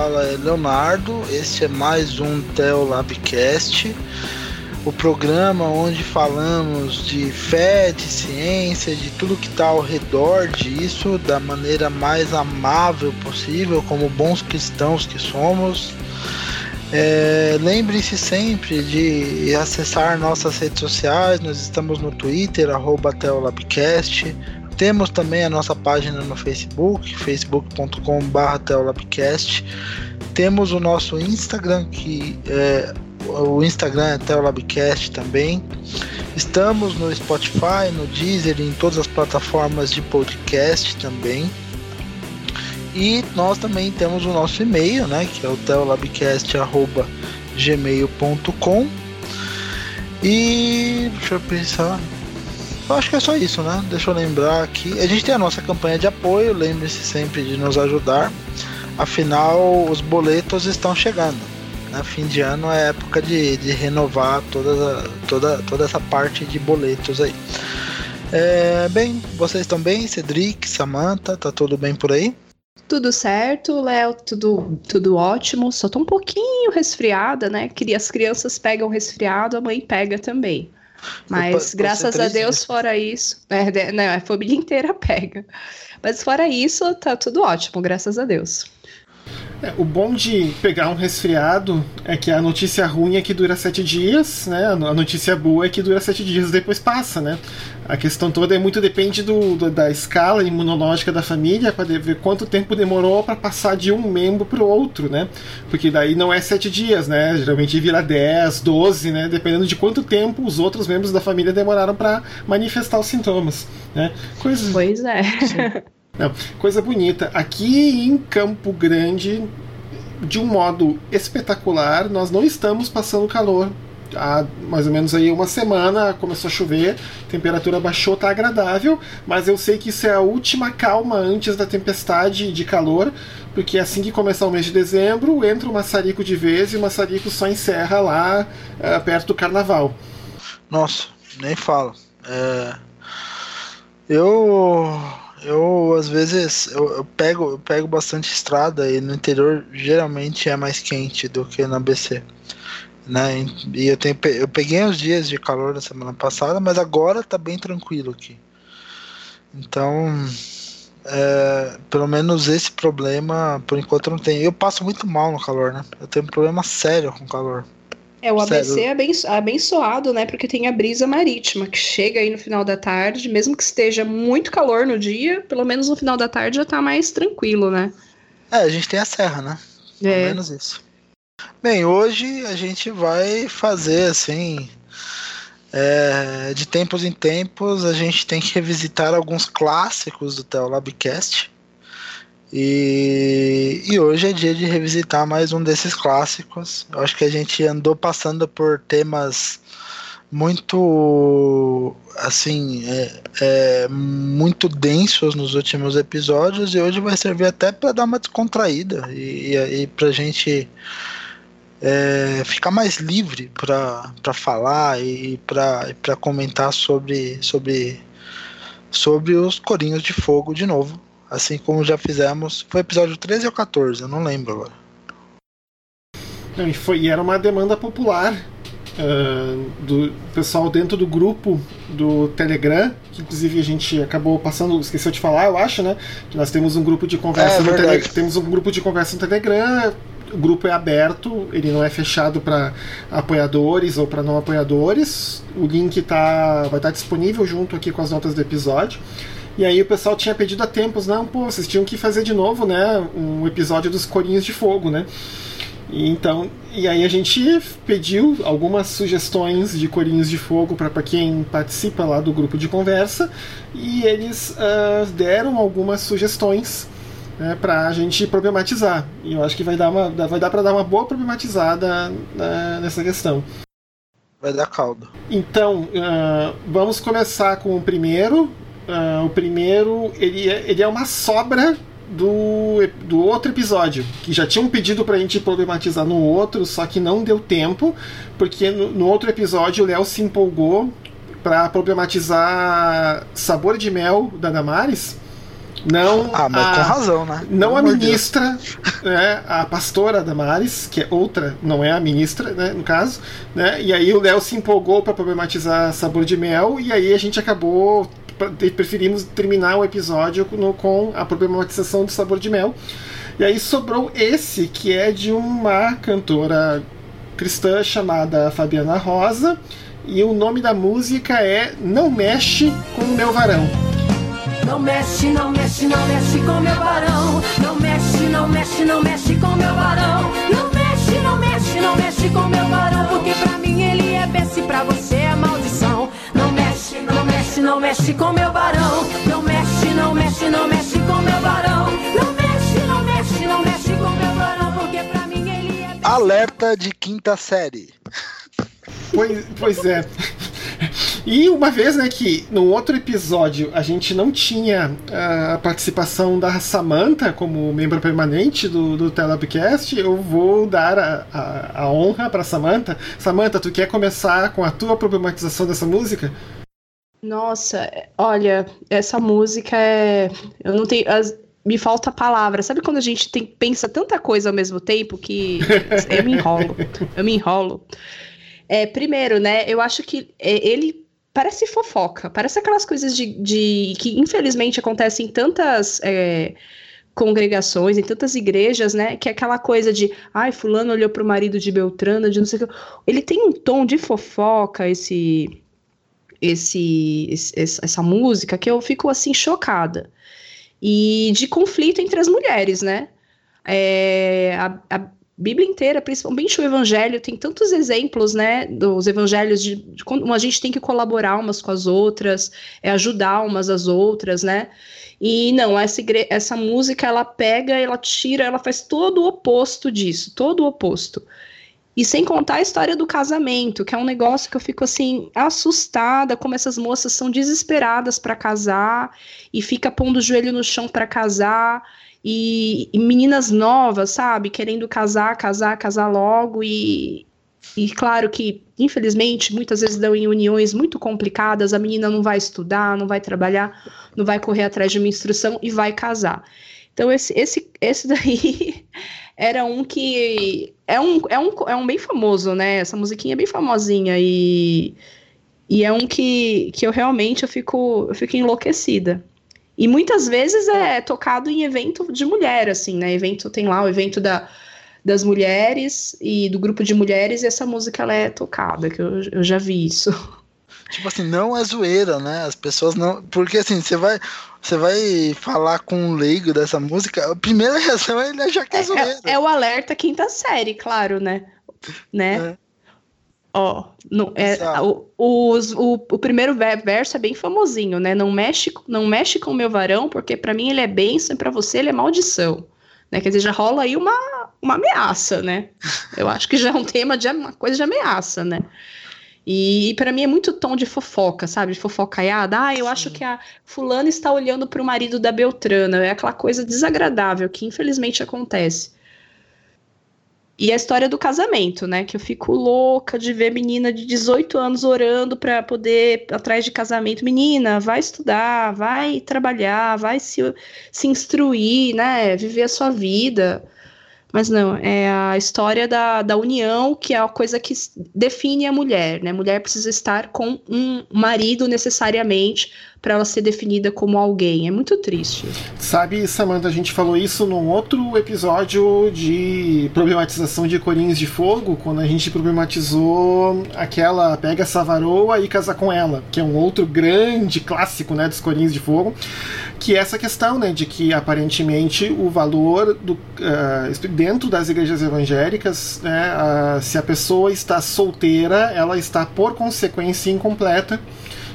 fala é Leonardo. Este é mais um Theo Labcast, o programa onde falamos de fé, de ciência, de tudo que está ao redor disso, da maneira mais amável possível, como bons cristãos que somos. É, Lembre-se sempre de acessar nossas redes sociais. Nós estamos no Twitter, arroba Teolabcast. Temos também a nossa página no Facebook, facebook.com.br teolabcast. Temos o nosso Instagram, que é, o Instagram é Teolabcast também. Estamos no Spotify, no Deezer, em todas as plataformas de podcast também. E nós também temos o nosso e-mail, né, que é o teolabcast.gmail.com. E deixa eu pensar. Eu acho que é só isso, né? Deixa eu lembrar aqui. A gente tem a nossa campanha de apoio, lembre-se sempre de nos ajudar. Afinal, os boletos estão chegando. Né? Fim de ano é época de, de renovar toda, toda, toda essa parte de boletos aí. É, bem, vocês estão bem? Cedric, Samantha, tá tudo bem por aí? Tudo certo, Léo, tudo, tudo ótimo. Só tô um pouquinho resfriada, né? As crianças pegam resfriado, a mãe pega também. Mas graças a Deus, fora isso. Não, a família inteira pega. Mas fora isso, tá tudo ótimo, graças a Deus. É, o bom de pegar um resfriado é que a notícia ruim é que dura sete dias, né? A notícia boa é que dura sete dias e depois passa, né? A questão toda é muito depende do, do da escala imunológica da família para ver quanto tempo demorou para passar de um membro para o outro, né? Porque daí não é sete dias, né? Geralmente vira 10, 12, né? Dependendo de quanto tempo os outros membros da família demoraram para manifestar os sintomas, né? Coisa... Pois é. Não, coisa bonita. Aqui em Campo Grande, de um modo espetacular, nós não estamos passando calor. Há mais ou menos aí uma semana começou a chover, temperatura baixou, tá agradável, mas eu sei que isso é a última calma antes da tempestade de calor, porque assim que começar o mês de dezembro, entra o maçarico de vez e o maçarico só encerra lá uh, perto do carnaval. Nossa, nem falo. É... Eu eu às vezes eu, eu, pego eu pego bastante estrada e no interior geralmente é mais quente do que na BC. Né? E eu, tenho, eu peguei uns dias de calor na semana passada, mas agora tá bem tranquilo aqui. Então, é, pelo menos esse problema, por enquanto, não tenho. Eu passo muito mal no calor, né? Eu tenho um problema sério com calor. É, o ABC é abençoado, né? Porque tem a brisa marítima, que chega aí no final da tarde, mesmo que esteja muito calor no dia, pelo menos no final da tarde já tá mais tranquilo, né? É, a gente tem a serra, né? Pelo é. menos isso. Bem, hoje a gente vai fazer assim. É, de tempos em tempos a gente tem que revisitar alguns clássicos do Teolabcast. E, e hoje é dia de revisitar mais um desses clássicos. Eu acho que a gente andou passando por temas muito assim é, é, muito densos nos últimos episódios e hoje vai servir até para dar uma descontraída e, e, e para gente é, ficar mais livre para falar e para comentar sobre, sobre, sobre os Corinhos de Fogo de novo assim como já fizemos. Foi episódio 13 ou 14, eu não lembro agora. Não, e, foi, e era uma demanda popular uh, do pessoal dentro do grupo do Telegram, que inclusive a gente acabou passando, esqueceu de falar, eu acho, né? Que nós temos um grupo de conversa é, no Telegram. Temos um grupo de conversa no Telegram. O grupo é aberto, ele não é fechado para apoiadores ou para não apoiadores. O link tá, vai estar disponível junto aqui com as notas do episódio. E aí o pessoal tinha pedido há tempos, não, pô, vocês tinham que fazer de novo, né, um episódio dos Corinhos de Fogo, né? E então, e aí a gente pediu algumas sugestões de Corinhos de Fogo para quem participa lá do grupo de conversa, e eles uh, deram algumas sugestões né, para a gente problematizar. E eu acho que vai dar, uma, vai dar para dar uma boa problematizada uh, nessa questão. Vai dar caldo. Então, uh, vamos começar com o primeiro, Uh, o primeiro, ele é, ele é uma sobra do, do outro episódio, que já tinham pedido pra gente problematizar no outro, só que não deu tempo, porque no, no outro episódio o Léo se empolgou para problematizar Sabor de Mel da Damares. Não ah, mas a, com razão, né? Não a ministra, né, a pastora Damares, que é outra, não é a ministra, né, no caso, né? E aí o Léo se empolgou para problematizar sabor de mel e aí a gente acabou preferimos terminar o episódio com a problematização do sabor de mel. E aí sobrou esse que é de uma cantora cristã chamada Fabiana Rosa e o nome da música é Não Mexe com o Meu Varão. Não mexe, não mexe, não mexe com meu varão. Não mexe, não mexe, não mexe com meu varão. Não mexe, não mexe, não mexe com meu varão. Porque pra mim ele é bênção e pra você é maldição. Não mexe, não mexe, com meu varão. Não mexe, não mexe, não mexe com meu varão. Não mexe, não mexe, não mexe com meu varão. Porque pra mim ele é. Alerta de quinta série. Pois, pois é. E uma vez, né, que no outro episódio a gente não tinha a participação da Samantha como membro permanente do, do Telabcast, eu vou dar a, a, a honra para Samantha. Samantha, tu quer começar com a tua problematização dessa música? Nossa, olha, essa música é. Eu não tenho. As... Me falta palavra. Sabe quando a gente tem, pensa tanta coisa ao mesmo tempo que eu me enrolo. Eu me enrolo. É, primeiro, né? Eu acho que é, ele parece fofoca, parece aquelas coisas de, de que infelizmente acontecem em tantas é, congregações, em tantas igrejas, né? Que é aquela coisa de, ai, fulano olhou pro marido de Beltrana, de não sei o que. Ele tem um tom de fofoca, esse, esse, esse essa música, que eu fico assim chocada. E de conflito entre as mulheres, né? É, a, a Bíblia inteira, principalmente o Evangelho, tem tantos exemplos, né, dos Evangelhos de, de a gente tem que colaborar umas com as outras, é ajudar umas às outras, né? E não, essa, igre... essa música ela pega, ela tira, ela faz todo o oposto disso, todo o oposto. E sem contar a história do casamento, que é um negócio que eu fico assim assustada como essas moças são desesperadas para casar e fica pondo o joelho no chão para casar e, e, meninas novas, sabe, querendo casar, casar, casar logo e, e claro que, infelizmente, muitas vezes dão em uniões muito complicadas, a menina não vai estudar, não vai trabalhar, não vai correr atrás de uma instrução e vai casar. Então, esse, esse, esse daí era um que. É um, é, um, é um bem famoso, né? Essa musiquinha é bem famosinha e. E é um que, que eu realmente eu fico, eu fico enlouquecida. E muitas vezes é tocado em evento de mulher, assim, né? Evento tem lá o evento da, das mulheres e do grupo de mulheres, e essa música ela é tocada, que eu, eu já vi isso. Tipo assim, não é zoeira, né? As pessoas não. Porque assim, você vai. Você vai falar com um leigo dessa música, a primeira reação é ele achar que é, é zoeira. É, é, o alerta quinta série, claro, né? Né? É. Ó, não, é, o, o, o, o, primeiro verso é bem famosinho, né? Não mexe, não mexe com o meu varão, porque para mim ele é bênção e para você ele é maldição. Né? Quer dizer, já rola aí uma, uma ameaça, né? Eu acho que já é um tema de uma coisa de ameaça, né? E, e para mim é muito tom de fofoca, sabe? De fofocaiada. Ah, eu Sim. acho que a fulana está olhando para o marido da Beltrana. É aquela coisa desagradável que infelizmente acontece. E a história do casamento, né? Que eu fico louca de ver menina de 18 anos orando para poder atrás de casamento. Menina, vai estudar, vai trabalhar, vai se, se instruir, né? Viver a sua vida. Mas não, é a história da, da união, que é a coisa que define a mulher, né? Mulher precisa estar com um marido necessariamente para ela ser definida como alguém. É muito triste. Sabe, Samantha, a gente falou isso num outro episódio de problematização de Corinhos de Fogo, quando a gente problematizou aquela pega essa varoa e casa com ela, que é um outro grande clássico, né, dos Corinhos de Fogo, que é essa questão, né, de que aparentemente o valor do, uh, dentro das igrejas evangélicas, né, uh, se a pessoa está solteira, ela está por consequência incompleta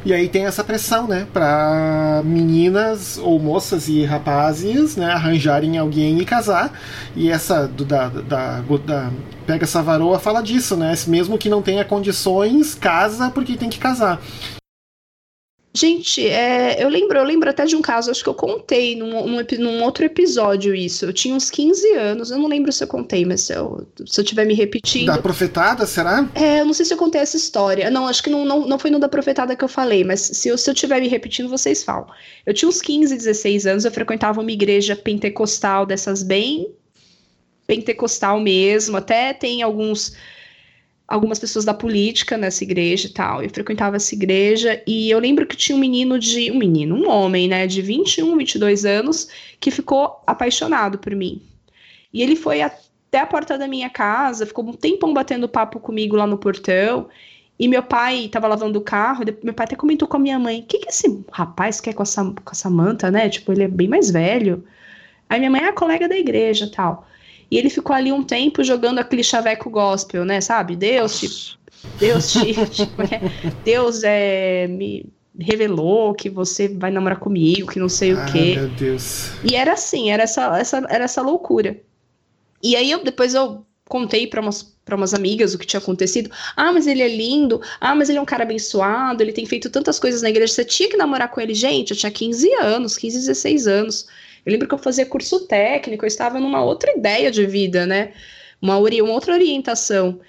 e aí tem essa pressão, né, para meninas ou moças e rapazes, né, arranjarem alguém e casar. E essa do, da, da, da Pega essa varoa fala disso, né? Mesmo que não tenha condições, casa porque tem que casar. Gente, é, eu lembro, eu lembro até de um caso, acho que eu contei num, num, num, outro episódio isso. Eu tinha uns 15 anos, eu não lembro se eu contei, mas se eu, se eu tiver me repetindo. Da profetada, será? É, eu não sei se eu contei essa história. Não, acho que não, não, não foi no da profetada que eu falei, mas se eu, se eu tiver me repetindo, vocês falam. Eu tinha uns 15, 16 anos, eu frequentava uma igreja pentecostal dessas bem pentecostal mesmo, até tem alguns algumas pessoas da política nessa igreja e tal. Eu frequentava essa igreja e eu lembro que tinha um menino de. Um menino, um homem, né, de 21, 22 anos, que ficou apaixonado por mim. E ele foi até a porta da minha casa, ficou um tempão batendo papo comigo lá no portão. E meu pai estava lavando o carro, meu pai até comentou com a minha mãe: o que, que esse rapaz quer com essa, com essa manta, né? Tipo, ele é bem mais velho. Aí minha mãe é colega da igreja tal. E ele ficou ali um tempo jogando aquele chaveco gospel, né? Sabe? Deus te. Deus te. tipo, é, Deus é, me revelou que você vai namorar comigo, que não sei ah, o quê. Meu Deus. E era assim, era essa, essa, era essa loucura. E aí eu depois eu contei para umas, pra umas amigas o que tinha acontecido. Ah, mas ele é lindo. Ah, mas ele é um cara abençoado. Ele tem feito tantas coisas na igreja. Você tinha que namorar com ele. Gente, eu tinha 15 anos, 15, 16 anos. Eu lembro que eu fazia curso técnico, eu estava numa outra ideia de vida, né? Uma, uma outra orientação.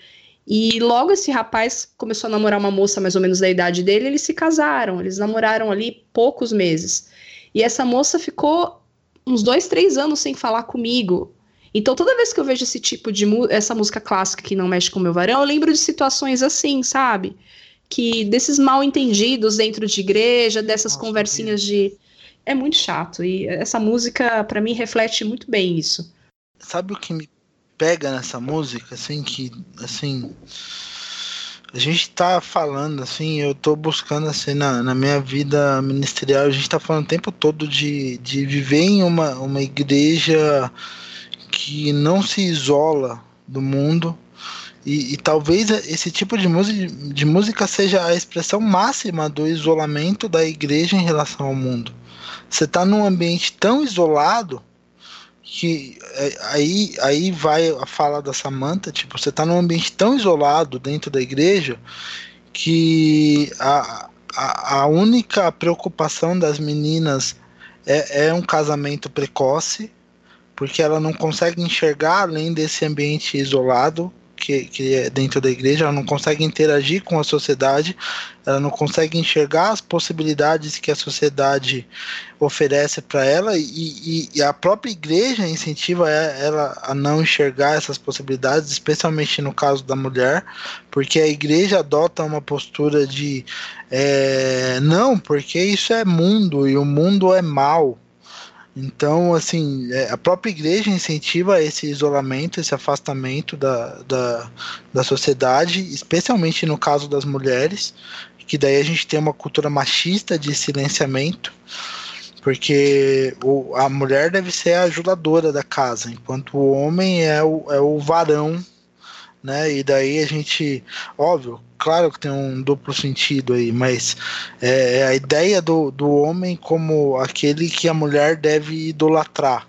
E logo esse rapaz começou a namorar uma moça mais ou menos da idade dele, eles se casaram. Eles namoraram ali poucos meses. E essa moça ficou uns dois, três anos sem falar comigo. Então, toda vez que eu vejo esse tipo de essa música clássica que não mexe com o meu varão, eu lembro de situações assim, sabe? Que desses mal entendidos dentro de igreja, dessas Nossa, conversinhas de é muito chato. E essa música, para mim, reflete muito bem isso. Sabe o que me pega nessa música, assim, que, assim, a gente tá falando, assim, eu tô buscando, assim, na, na minha vida ministerial, a gente tá falando o tempo todo de, de viver em uma, uma igreja que não se isola do mundo, e, e, talvez esse tipo de música, de música seja a expressão máxima do isolamento da igreja em relação ao mundo. Você está num ambiente tão isolado que é, aí, aí vai a fala da Samantha, tipo, você está num ambiente tão isolado dentro da igreja que a, a, a única preocupação das meninas é, é um casamento precoce, porque ela não consegue enxergar além desse ambiente isolado que, que é dentro da igreja, ela não consegue interagir com a sociedade, ela não consegue enxergar as possibilidades que a sociedade oferece para ela e, e, e, a própria igreja incentiva ela a não enxergar essas possibilidades, especialmente no caso da mulher, porque a igreja adota uma postura de é, não, porque isso é mundo e o mundo é mal. Então, assim, é, a própria igreja incentiva esse isolamento, esse afastamento da, da, da sociedade, especialmente no caso das mulheres, que daí a gente tem uma cultura machista de silenciamento, porque o, a mulher deve ser a ajudadora da casa, enquanto o homem é o, é o varão né? E daí a gente, óbvio, claro que tem um duplo sentido aí, mas é, é a ideia do, do homem como aquele que a mulher deve idolatrar.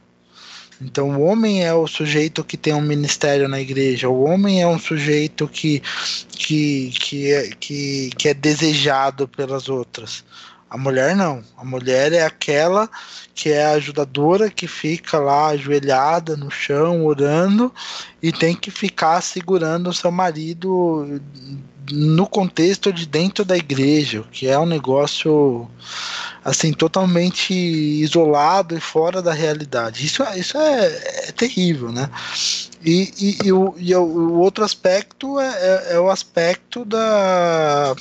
Então, o homem é o sujeito que tem um ministério na igreja, o homem é um sujeito que, que, que, é, que, que é desejado pelas outras. A mulher não. A mulher é aquela que é a ajudadora que fica lá ajoelhada no chão, orando, e tem que ficar segurando o seu marido no contexto de dentro da igreja, que é um negócio assim totalmente isolado e fora da realidade. Isso, é, isso é, é terrível, né? E, e, e, o, e o outro aspecto é, é, é o aspecto da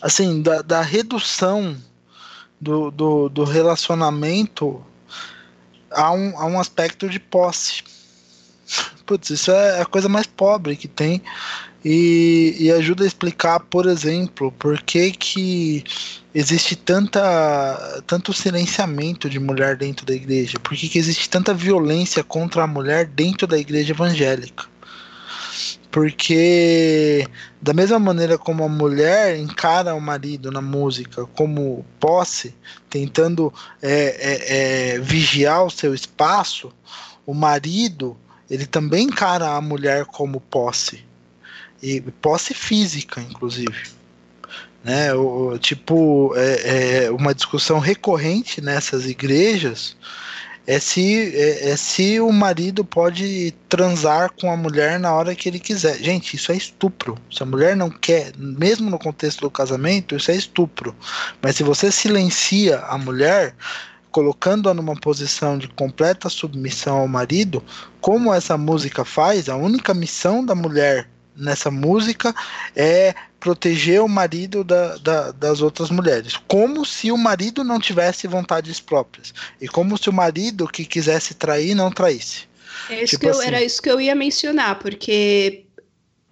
assim, da, da redução do, do, do, relacionamento a um, a um aspecto de posse. Putz, isso é a coisa mais pobre que tem. E, e ajuda a explicar, por exemplo, por que, que existe tanta, tanto silenciamento de mulher dentro da igreja, por que, que existe tanta violência contra a mulher dentro da igreja evangélica porque da mesma maneira como a mulher encara o marido na música como posse, tentando é, é, é, vigiar o seu espaço, o marido ele também encara a mulher como posse e posse física, inclusive. Né? O, tipo, é, é uma discussão recorrente nessas igrejas é se, é, é, se o marido pode transar com a mulher na hora que ele quiser. Gente, isso é estupro. Se a mulher não quer, mesmo no contexto do casamento, isso é estupro. Mas se você silencia a mulher, colocando-a numa posição de completa submissão ao marido, como essa música faz, a única missão da mulher nessa música é proteger o marido da, da, das outras mulheres, como se o marido não tivesse vontades próprias e como se o marido que quisesse trair não traísse. É isso tipo eu, assim. Era isso que eu ia mencionar, porque,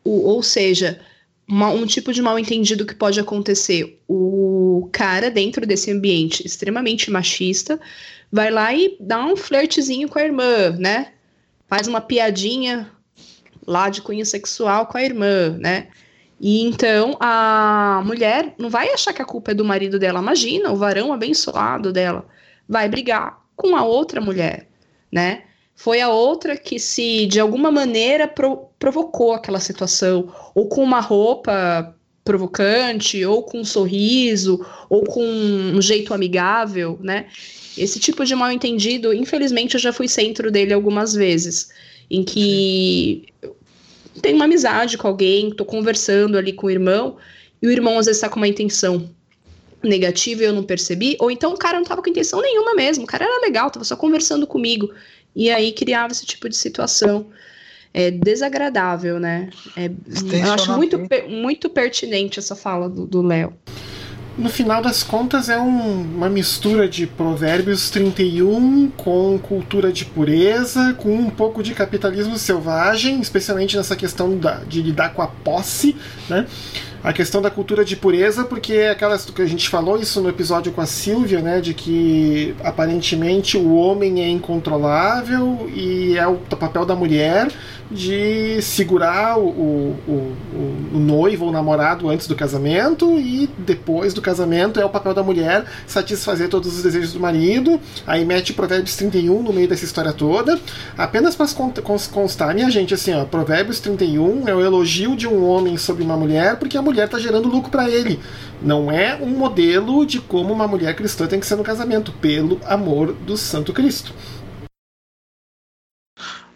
o, ou seja, uma, um tipo de mal entendido que pode acontecer. O cara, dentro desse ambiente extremamente machista, vai lá e dá um flertezinho com a irmã, né? Faz uma piadinha lá de cunho sexual com a irmã, né? E então a mulher não vai achar que a culpa é do marido dela. Imagina, o varão abençoado dela vai brigar com a outra mulher, né? Foi a outra que se de alguma maneira pro, provocou aquela situação, ou com uma roupa provocante, ou com um sorriso, ou com um jeito amigável, né? Esse tipo de mal entendido, infelizmente, eu já fui centro dele algumas vezes, em que tenho uma amizade com alguém, tô conversando ali com o irmão, e o irmão às vezes tá com uma intenção negativa e eu não percebi, ou então o cara não tava com intenção nenhuma mesmo, o cara era legal, tava só conversando comigo, e aí criava esse tipo de situação. É desagradável, né? É, eu acho muito, muito pertinente essa fala do Léo no final das contas é um, uma mistura de Provérbios 31 com cultura de pureza, com um pouco de capitalismo selvagem, especialmente nessa questão da, de lidar com a posse, né? A questão da cultura de pureza, porque é aquelas que a gente falou isso no episódio com a Silvia, né, de que aparentemente o homem é incontrolável e é o papel da mulher de segurar o, o, o, o noivo ou namorado antes do casamento e depois do casamento é o papel da mulher satisfazer todos os desejos do marido. Aí mete Provérbios 31 no meio dessa história toda. Apenas para constar, minha gente, assim, ó, Provérbios 31 é o elogio de um homem sobre uma mulher porque a mulher está gerando lucro para ele. Não é um modelo de como uma mulher cristã tem que ser no casamento, pelo amor do Santo Cristo.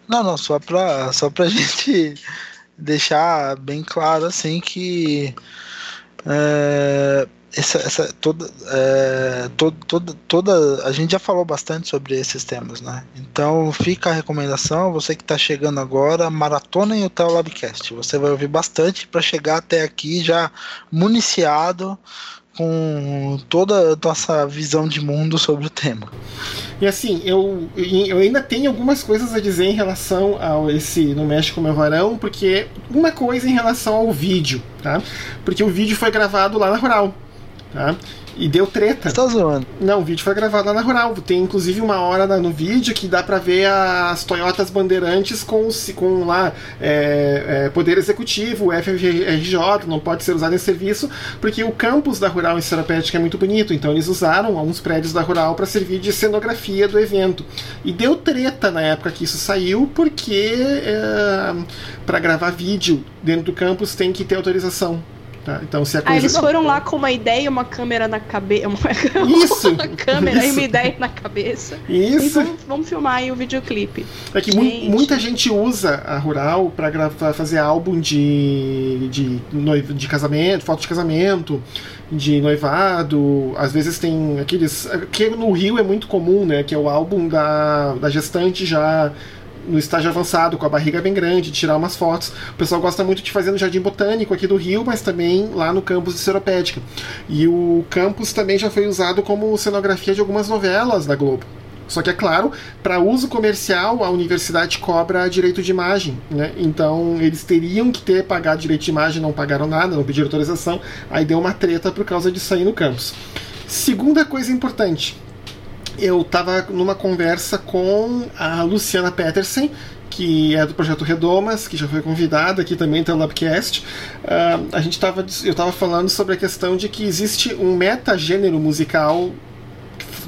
Não, não, só pra, só pra gente deixar bem claro assim que é, essa, essa toda, é, todo, toda, toda a gente já falou bastante sobre esses temas, né? Então fica a recomendação, você que está chegando agora, maratona em Hotel Labcast. Você vai ouvir bastante para chegar até aqui já municiado com toda a nossa visão de mundo sobre o tema. E assim, eu, eu ainda tenho algumas coisas a dizer em relação ao esse No México Meu Varão, porque uma coisa em relação ao vídeo, tá? Porque o vídeo foi gravado lá na Rural, tá? E deu treta. Você tá zoando? Não, o vídeo foi gravado lá na Rural. Tem inclusive uma hora no vídeo que dá pra ver as Toyotas Bandeirantes com, com lá é, é, Poder Executivo, FRJ, não pode ser usado em serviço, porque o campus da Rural em Seropédica é muito bonito. Então eles usaram alguns prédios da Rural para servir de cenografia do evento. E deu treta na época que isso saiu, porque é, para gravar vídeo dentro do campus tem que ter autorização. Tá? Então, se a coisa... Ah, eles foram lá com uma ideia, uma câmera na cabeça. Isso! uma câmera isso. e uma ideia na cabeça. Isso! Vamos, vamos, filmar aí o videoclipe. É que gente. muita gente usa a Rural para fazer álbum de, de, noivo, de casamento, foto de casamento, de noivado. Às vezes tem aqueles. Que no Rio é muito comum, né? Que é o álbum da, da gestante já no estágio avançado, com a barriga bem grande, tirar umas fotos. O pessoal gosta muito de fazer no Jardim Botânico aqui do Rio, mas também lá no campus de Seropédica. E o campus também já foi usado como cenografia de algumas novelas da Globo. Só que é claro, para uso comercial, a universidade cobra direito de imagem, né? Então eles teriam que ter pagado direito de imagem, não pagaram nada, não pediram autorização. Aí deu uma treta por causa disso aí no campus. Segunda coisa importante, eu estava numa conversa com a Luciana Petersen, que é do projeto Redomas, que já foi convidada aqui também pelo Labcast. Uh, a gente tava, eu estava falando sobre a questão de que existe um metagênero musical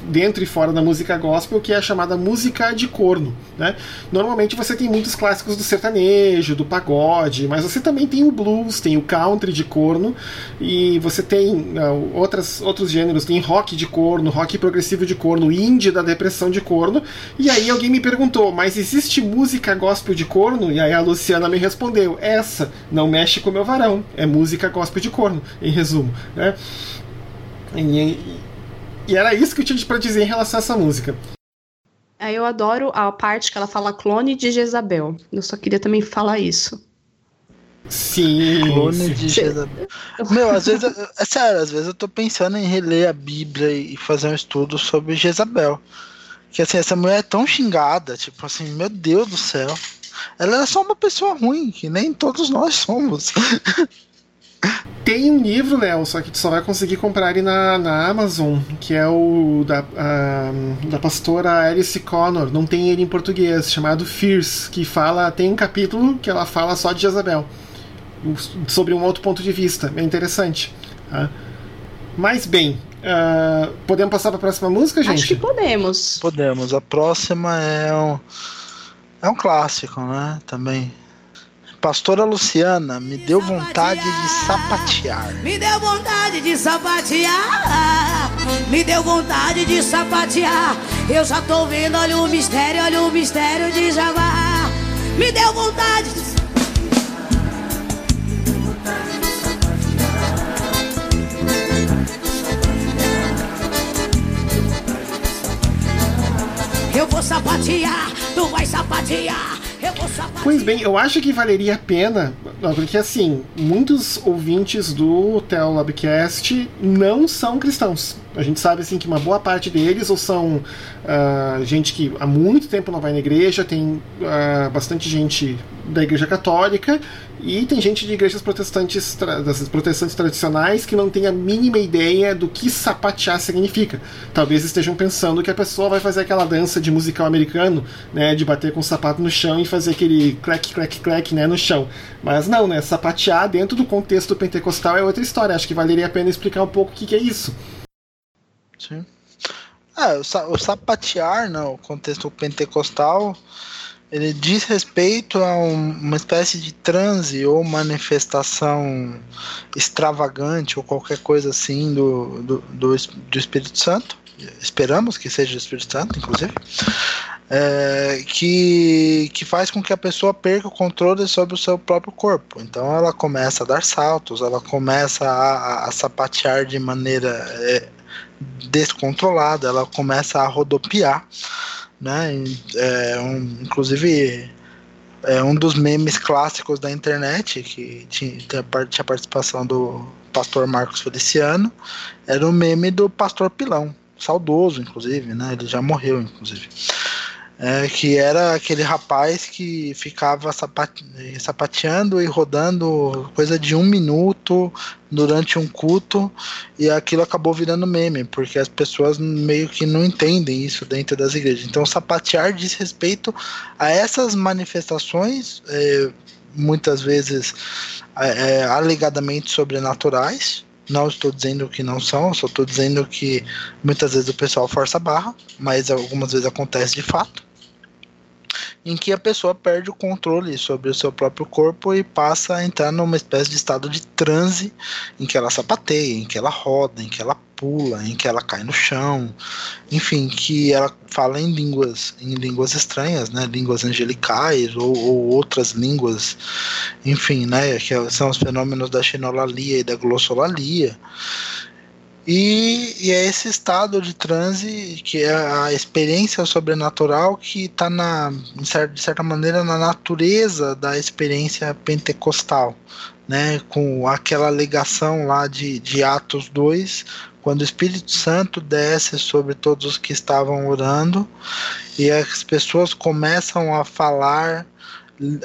dentro e fora da música gospel, que é a chamada música de corno. Né? Normalmente você tem muitos clássicos do sertanejo, do pagode, mas você também tem o blues, tem o country de corno, e você tem uh, outras, outros gêneros, tem rock de corno, rock progressivo de corno, indie da depressão de corno. E aí alguém me perguntou, mas existe música gospel de corno? E aí a Luciana me respondeu, essa não mexe com o meu varão, é música gospel de corno, em resumo. Né? E, e era isso que eu tinha para dizer em relação a essa música. É, eu adoro a parte que ela fala clone de Jezabel. Eu só queria também falar isso. Sim. Clone de Jezabel. Meu, às vezes, é sério, às vezes eu tô pensando em reler a Bíblia e fazer um estudo sobre Jezabel. Que assim, essa mulher é tão xingada, tipo assim, meu Deus do céu. Ela é só uma pessoa ruim, que nem todos nós somos. Tem um livro, Léo, só que tu só vai conseguir comprar ele na, na Amazon, que é o da, a, da pastora Alice Connor. Não tem ele em português, chamado Fierce, que fala. Tem um capítulo que ela fala só de Jezabel. Sobre um outro ponto de vista. É interessante. Tá? Mas bem, uh, podemos passar para a próxima música, gente? Acho que podemos. Podemos. A próxima é um, é um clássico, né? Também. Pastora Luciana, me deu vontade de sapatear. Me deu vontade de sapatear. Me deu vontade de sapatear. Eu já tô vendo, olha o mistério, olha o mistério de Javá. Me deu vontade de Eu vou sapatear, tu vai sapatear. Pois bem, eu acho que valeria a pena, porque assim, muitos ouvintes do Theo Labcast não são cristãos. A gente sabe assim que uma boa parte deles ou são uh, gente que há muito tempo não vai na igreja, tem uh, bastante gente da igreja católica e tem gente de igrejas protestantes, das protestantes tradicionais que não tem a mínima ideia do que sapatear significa. Talvez estejam pensando que a pessoa vai fazer aquela dança de musical americano, né, de bater com o sapato no chão e fazer aquele clack, clack, clack, né, no chão. Mas não, né, sapatear dentro do contexto pentecostal é outra história. Acho que valeria a pena explicar um pouco o que, que é isso. Sim. É, o, o sapatear, né, contexto pentecostal, ele diz respeito a um, uma espécie de transe ou manifestação extravagante ou qualquer coisa assim do, do, do, do Espírito Santo. Esperamos que seja o Espírito Santo, inclusive. É, que, que faz com que a pessoa perca o controle sobre o seu próprio corpo. Então ela começa a dar saltos, ela começa a, a, a sapatear de maneira é, descontrolada, ela começa a rodopiar, né? É um, inclusive é um dos memes clássicos da internet que tinha, tinha a participação do pastor Marcos Feliciano, era o meme do pastor Pilão, saudoso inclusive, né? Ele já morreu inclusive é, que era aquele rapaz que ficava sapateando e rodando coisa de um minuto durante um culto e aquilo acabou virando meme, porque as pessoas meio que não entendem isso dentro das igrejas. Então, sapatear diz respeito a essas manifestações, é, muitas vezes é, é alegadamente sobrenaturais, não estou dizendo que não são, só estou dizendo que muitas vezes o pessoal força a barra, mas algumas vezes acontece de fato em que a pessoa perde o controle sobre o seu próprio corpo e passa a entrar numa espécie de estado de transe em que ela sapateia, em que ela roda, em que ela pula, em que ela cai no chão, enfim, que ela fala em línguas, em línguas estranhas, né, línguas angelicais ou, ou outras línguas, enfim, né, que são os fenômenos da xenolalia e da glossolalia. E, e, é esse estado de transe, que é a experiência sobrenatural que está, de certa maneira, na natureza da experiência pentecostal. Né, com aquela ligação lá de, de Atos 2, quando o Espírito Santo desce sobre todos os que estavam orando e as pessoas começam a falar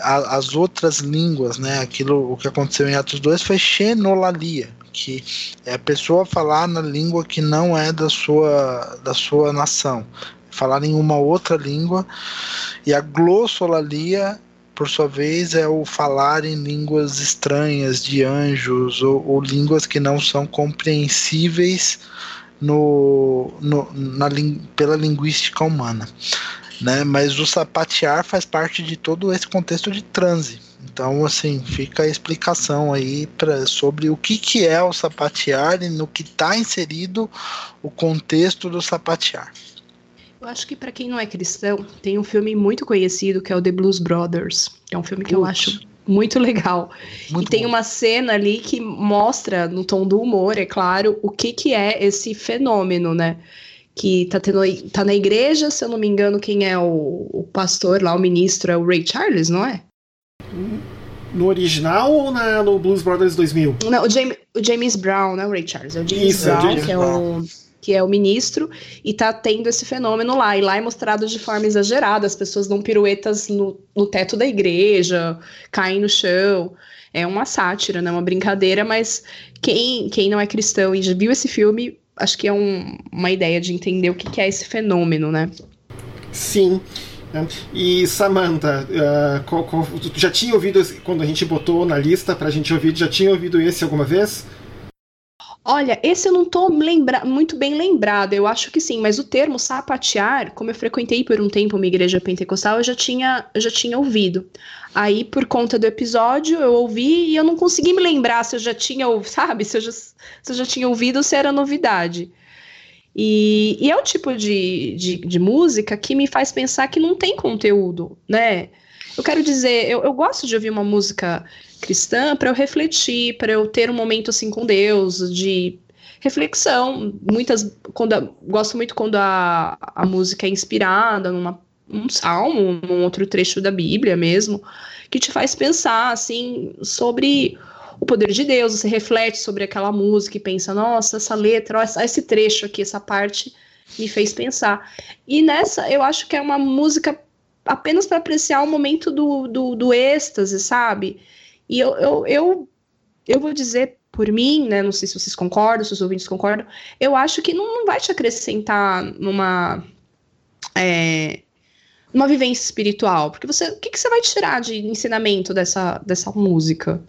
as outras línguas, né? Aquilo o que aconteceu em Atos 2 foi xenolalia, que é a pessoa falar na língua que não é da sua, da sua nação, falar em uma outra língua, e a glossolalia, por sua vez, é o falar em línguas estranhas de anjos ou, ou línguas que não são compreensíveis no, no na, pela linguística humana. Né? Mas o sapatear faz parte de todo esse contexto de transe. Então, assim, fica a explicação aí pra, sobre o que, que é o sapatear e no que está inserido o contexto do sapatear. Eu acho que para quem não é cristão, tem um filme muito conhecido que é o The Blues Brothers. É um filme que eu acho muito legal. Muito e tem bom. uma cena ali que mostra, no tom do humor, é claro, o que, que é esse fenômeno, né? Que tá, tendo, tá na igreja, se eu não me engano, quem é o, o pastor lá, o ministro, é o Ray Charles, não é? No original ou na, no Blues Brothers 2000? Não, o, James, o James Brown, não é o Ray Charles, é o James Isso, Brown, é o James que é o que é o ministro, e tá tendo esse fenômeno lá. E lá é mostrado de forma exagerada, as pessoas dão piruetas no, no teto da igreja, caem no chão. É uma sátira, né? Uma brincadeira, mas quem, quem não é cristão e já viu esse filme, acho que é um, uma ideia de entender o que, que é esse fenômeno, né? Sim. E Samantha, uh, já tinha ouvido quando a gente botou na lista pra gente ouvir, já tinha ouvido esse alguma vez? Olha, esse eu não tô lembra muito bem lembrado, eu acho que sim, mas o termo sapatear, como eu frequentei por um tempo uma igreja pentecostal, eu já tinha, eu já tinha ouvido. Aí, por conta do episódio, eu ouvi e eu não consegui me lembrar se eu já tinha, sabe, se eu já, se eu já tinha ouvido ou se era novidade. E, e é o tipo de, de, de, música que me faz pensar que não tem conteúdo, né? Eu quero dizer, eu, eu gosto de ouvir uma música cristã para eu refletir, para eu ter um momento assim com Deus, de reflexão. Muitas, quando gosto muito quando a, a música é inspirada numa um salmo, num outro trecho da Bíblia mesmo, que te faz pensar assim sobre o poder de Deus. Você reflete sobre aquela música e pensa, nossa, essa letra, ó, esse trecho aqui, essa parte me fez pensar. E nessa, eu acho que é uma música apenas para apreciar o momento do, do, do êxtase, sabe? E eu, eu, eu, eu vou dizer por mim, né? Não sei se vocês concordam, se os ouvintes concordam. Eu acho que não, não vai te acrescentar numa. É, uma vivência espiritual. Porque você. O que, que você vai tirar de ensinamento dessa, dessa música?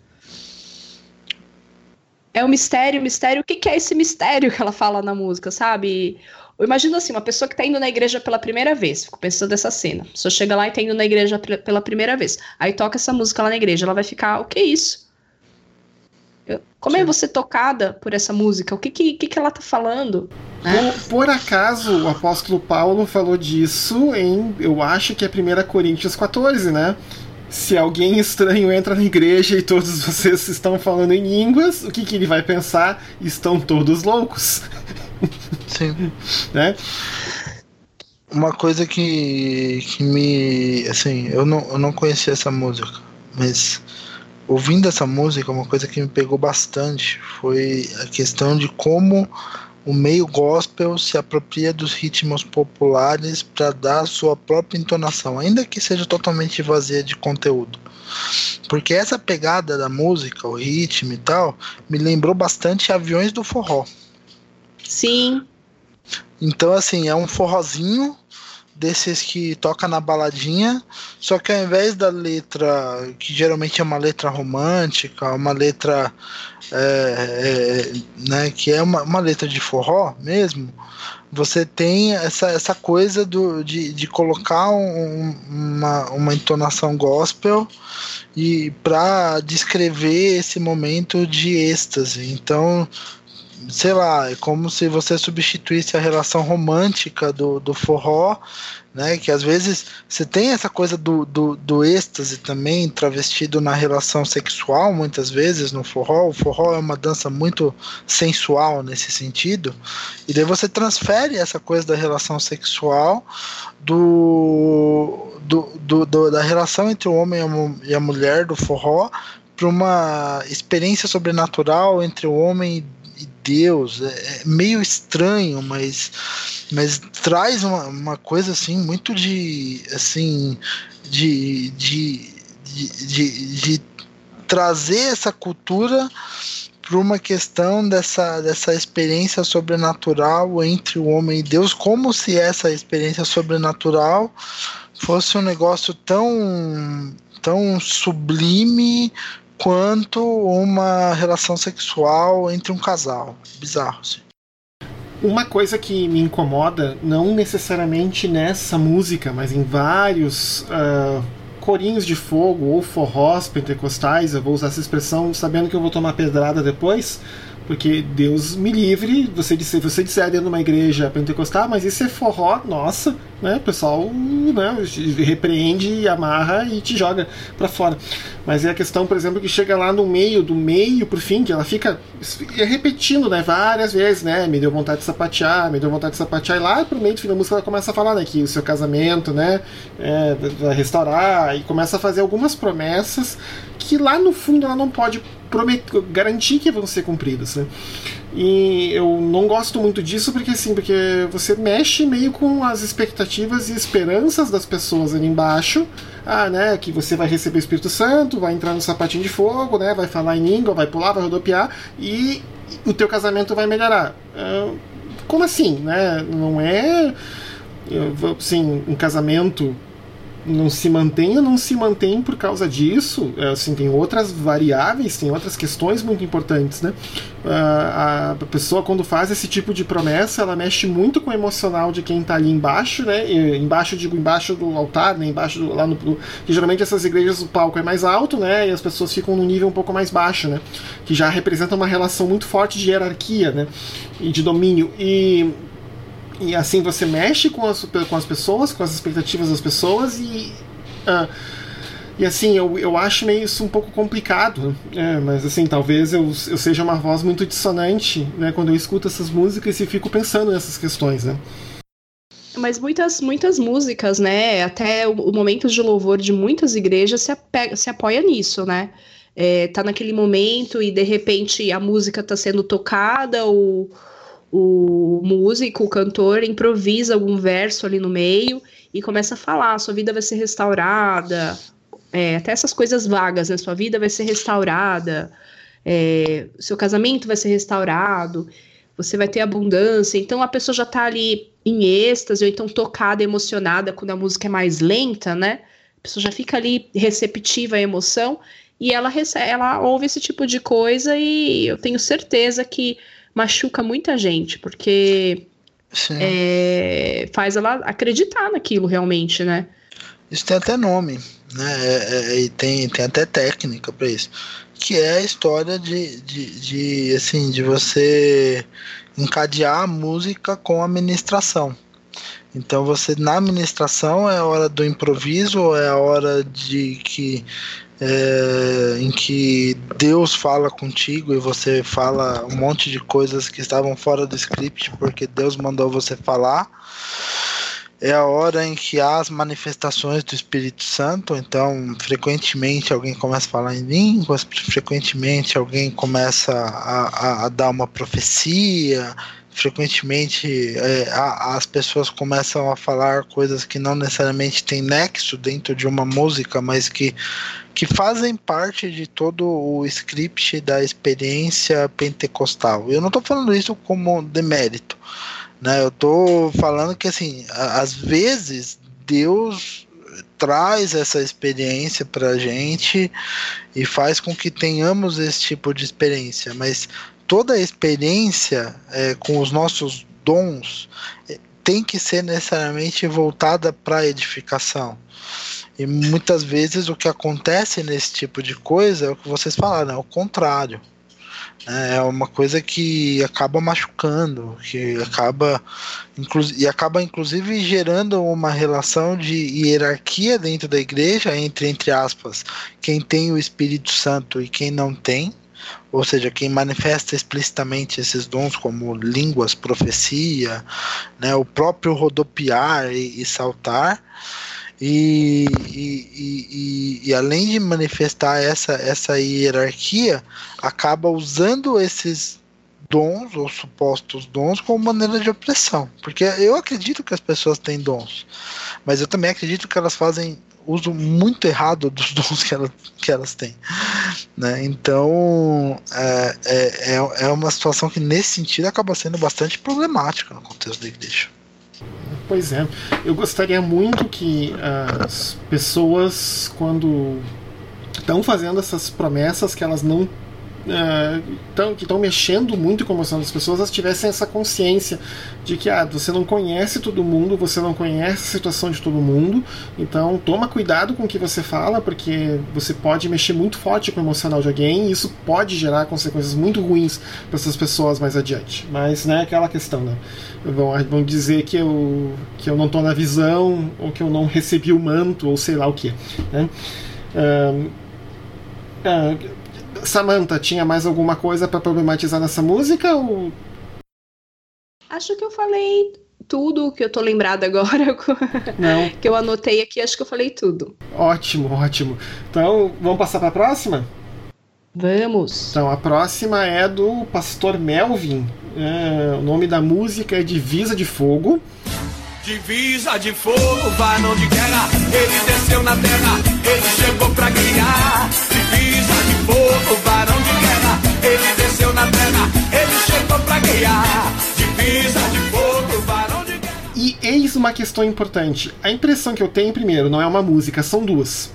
É o mistério, mistério. O que, que é esse mistério que ela fala na música, sabe? Eu imagino assim, uma pessoa que está indo na igreja pela primeira vez, fico pensando nessa cena. A pessoa chega lá e está indo na igreja pela primeira vez. Aí toca essa música lá na igreja, ela vai ficar, o que é isso? Eu, como é Sim. é você tocada por essa música? O que, que, que, que ela está falando? Né? Por, por, acaso, o apóstolo Paulo falou disso em, eu acho que é 1 Coríntios 14, né? Se alguém estranho entra na igreja e todos vocês estão falando em línguas, o que, que ele vai pensar? Estão todos loucos. Sim. né? Uma coisa que, que me. Assim, eu não, eu não conhecia essa música, mas ouvindo essa música, uma coisa que me pegou bastante foi a questão de como o meio gospel se apropria dos ritmos populares para dar sua própria entonação, ainda que seja totalmente vazia de conteúdo. Porque essa pegada da música, o ritmo e tal, me lembrou bastante Aviões do Forró. Sim. Então, assim, é um forrozinho desses que toca na baladinha, só que ao invés da letra, que geralmente é uma letra romântica, uma letra é, é, né, que é uma, uma letra de forró mesmo, você tem essa, essa coisa do, de, de colocar um, uma, uma entonação gospel e para descrever esse momento de êxtase. Então sei lá, é como se você substituísse a relação romântica do, do forró, né? Que às vezes você tem essa coisa do, do, do êxtase também travestido na relação sexual, muitas vezes no forró. O forró é uma dança muito sensual nesse sentido, e daí você transfere essa coisa da relação sexual do, do, do, do da relação entre o homem e a mulher do forró para uma experiência sobrenatural entre o homem e Deus. É, é, meio estranho, mas, mas traz uma, uma coisa assim muito de assim de, de, de, de, de trazer essa cultura para uma questão dessa, dessa experiência sobrenatural entre o homem e Deus, como se essa experiência sobrenatural fosse um negócio tão tão sublime quanto uma relação sexual entre um casal. Bizarro, sim. Uma coisa que me incomoda, não necessariamente nessa música, mas em vários uh, corinhos de fogo ou forrós pentecostais, eu vou usar essa expressão sabendo que eu vou tomar pedrada depois, porque Deus me livre, você disser, você disser dentro de uma igreja pentecostal, mas isso é forró, nossa, né? O pessoal né, repreende, amarra e te joga para fora. Mas é a questão, por exemplo, que chega lá no meio, do meio pro fim, que ela fica repetindo, né, várias vezes, né? Me deu vontade de sapatear, me deu vontade de sapatear, e lá pro meio do fim da música ela começa a falar, né, que o seu casamento, né, é, vai restaurar, e começa a fazer algumas promessas que lá no fundo ela não pode prometer, garantir que vão ser cumpridas, né? E eu não gosto muito disso porque assim, porque você mexe meio com as expectativas e esperanças das pessoas ali embaixo. Ah, né, que você vai receber o Espírito Santo, vai entrar no sapatinho de fogo, né, vai falar em língua, vai pular, vai rodopiar e o teu casamento vai melhorar. Ah, como assim, né? Não é assim, um casamento não se mantém ou não se mantém por causa disso. É, assim, tem outras variáveis, tem outras questões muito importantes, né? A pessoa, quando faz esse tipo de promessa, ela mexe muito com o emocional de quem está ali embaixo, né? embaixo, digo, embaixo do altar, né? Embaixo do, lá no... Que geralmente essas igrejas, o palco é mais alto, né? E as pessoas ficam num nível um pouco mais baixo, né? Que já representa uma relação muito forte de hierarquia, né? E de domínio. E e assim você mexe com as, com as pessoas, com as expectativas das pessoas e. Uh, e assim, eu, eu acho meio isso um pouco complicado, né? mas assim, talvez eu, eu seja uma voz muito dissonante né, quando eu escuto essas músicas e fico pensando nessas questões, né? Mas muitas, muitas músicas, né? Até o, o momento de louvor de muitas igrejas se, apega, se apoia nisso, né? É, tá naquele momento e de repente a música tá sendo tocada ou o músico, o cantor, improvisa algum verso ali no meio e começa a falar: sua vida vai ser restaurada, é, até essas coisas vagas, né? Sua vida vai ser restaurada, é, seu casamento vai ser restaurado, você vai ter abundância. Então a pessoa já tá ali em êxtase, ou então tocada, emocionada, quando a música é mais lenta, né? A pessoa já fica ali receptiva à emoção e ela, recebe, ela ouve esse tipo de coisa e eu tenho certeza que machuca muita gente, porque é, faz ela acreditar naquilo realmente, né? Isso tem até nome, né? É, é, e tem, tem até técnica para isso. Que é a história de, de, de, assim, de você encadear a música com a ministração. Então você na administração é a hora do improviso, é a hora de que é, em que Deus fala contigo e você fala um monte de coisas que estavam fora do script porque Deus mandou você falar. É a hora em que há as manifestações do Espírito Santo, então frequentemente alguém começa a falar em línguas, frequentemente alguém começa a, a, a dar uma profecia, frequentemente é, a, as pessoas começam a falar coisas que não necessariamente têm nexo dentro de uma música, mas que, que fazem parte de todo o script da experiência pentecostal. Eu não estou falando isso como demérito, né? Eu estou falando que assim, às vezes Deus traz essa experiência para a gente e faz com que tenhamos esse tipo de experiência, mas toda a experiência é, com os nossos dons é, tem que ser necessariamente voltada para a edificação. E muitas vezes o que acontece nesse tipo de coisa é o que vocês falaram, é o contrário. É, é uma coisa que acaba machucando, que acaba e acaba inclusive gerando uma relação de hierarquia dentro da igreja entre entre aspas, quem tem o Espírito Santo e quem não tem ou seja, quem manifesta explicitamente esses dons como línguas, profecia, né, o próprio rodopiar e, e saltar, e, e, e, e, além de manifestar essa, essa hierarquia, acaba usando esses dons ou supostos dons como maneira de opressão. Porque eu acredito que as pessoas têm dons, mas eu também acredito que elas fazem uso muito errado dos dons que, ela, que elas têm. Né? Então, é, é, é, é uma situação que, nesse sentido, acaba sendo bastante problemática no contexto da igreja. Pois é, eu gostaria muito que as pessoas, quando estão fazendo essas promessas que elas não uh, que estão mexendo muito com a emoção das pessoas, elas tivessem essa consciência de que ah, você não conhece todo mundo, você não conhece a situação de todo mundo, então toma cuidado com o que você fala, porque você pode mexer muito forte com o emocional de alguém e isso pode gerar consequências muito ruins para essas pessoas mais adiante. Mas, né, aquela questão, né? Vão, vão dizer que eu, que eu não estou na visão, ou que eu não recebi o manto, ou sei lá o que. Né? Uh, uh, Samantha, tinha mais alguma coisa para problematizar nessa música? Ou... Acho que eu falei tudo que eu tô lembrada agora. Não. que eu anotei aqui, acho que eu falei tudo. Ótimo, ótimo. Então, vamos passar para a próxima? Vamos. Então, a próxima é do Pastor Melvin. É, o nome da música é Divisa de Fogo. Divisa de fogo, varão de guerra, ele desceu na terra, ele chegou pra guiar. Divisa fogo, varão de guerra, ele desceu na terra, ele chegou pra guiar. De fogo, varão de guerra. E eis uma questão importante. A impressão que eu tenho, primeiro, não é uma música, são duas.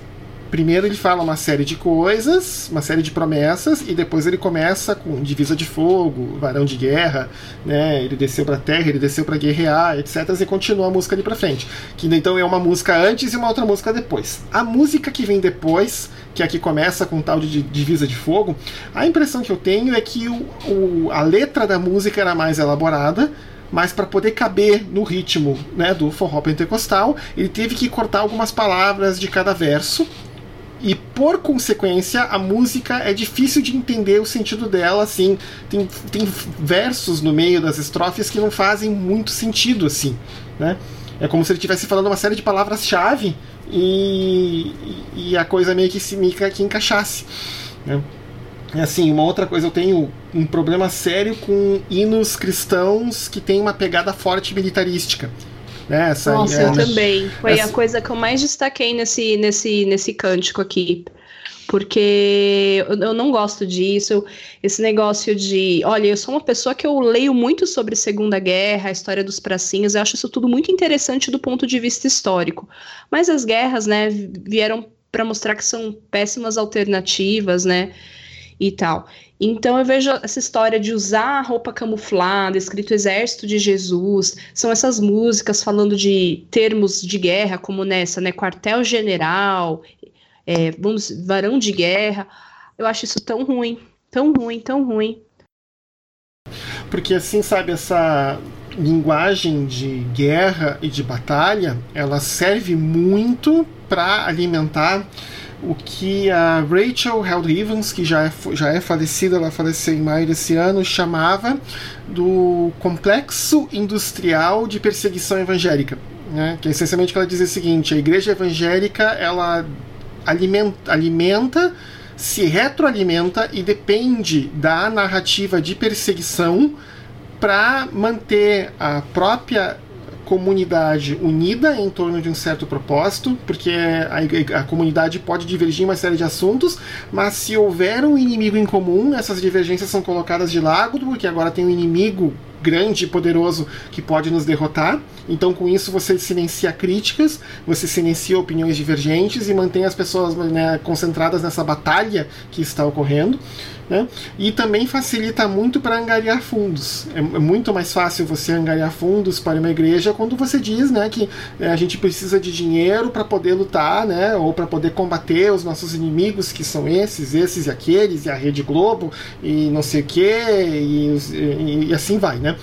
Primeiro ele fala uma série de coisas, uma série de promessas, e depois ele começa com divisa de fogo, varão de guerra, né? Ele desceu para a terra, ele desceu para guerrear, etc. E continua a música ali para frente. Que então é uma música antes e uma outra música depois. A música que vem depois, que é que começa com tal de divisa de fogo, a impressão que eu tenho é que o, o a letra da música era mais elaborada, mas para poder caber no ritmo né, do forró pentecostal, ele teve que cortar algumas palavras de cada verso e por consequência a música é difícil de entender o sentido dela assim tem, tem versos no meio das estrofes que não fazem muito sentido assim né é como se ele estivesse falando uma série de palavras-chave e, e a coisa meio que se que encaixasse né? Assim, uma outra coisa, eu tenho um problema sério com hinos cristãos que tem uma pegada forte militarística. Né? Essa, Nossa, é, eu também. Foi essa... a coisa que eu mais destaquei nesse, nesse, nesse cântico aqui. Porque eu não gosto disso, esse negócio de. Olha, eu sou uma pessoa que eu leio muito sobre Segunda Guerra, a história dos pracinhas, eu acho isso tudo muito interessante do ponto de vista histórico. Mas as guerras, né, vieram para mostrar que são péssimas alternativas, né? E tal. Então eu vejo essa história de usar a roupa camuflada, escrito Exército de Jesus, são essas músicas falando de termos de guerra, como nessa, né? Quartel-general, é, vamos, varão de guerra. Eu acho isso tão ruim, tão ruim, tão ruim. Porque assim, sabe, essa linguagem de guerra e de batalha, ela serve muito para alimentar o que a Rachel Held Evans, que já é, já é falecida, ela faleceu em maio desse ano, chamava do complexo industrial de perseguição evangélica. Né? Que é essencialmente que ela dizia o seguinte: a igreja evangélica ela alimenta, alimenta se retroalimenta e depende da narrativa de perseguição para manter a própria comunidade unida em torno de um certo propósito, porque a, a, comunidade pode divergir em uma série de assuntos, mas se houver um inimigo em comum, essas divergências são colocadas de lado, porque agora tem um inimigo grande e poderoso que pode nos derrotar. Então, com isso, você silencia críticas, você silencia opiniões divergentes e mantém as pessoas né, concentradas nessa batalha que está ocorrendo. Né? E também facilita muito para angariar fundos. É, é, muito mais fácil você angariar fundos para uma igreja quando você diz né, que é, a gente precisa de dinheiro para poder lutar, né, ou para poder combater os nossos inimigos, que são esses, esses e aqueles, e a Rede Globo, e não sei o que, e, e, e, assim vai. Né?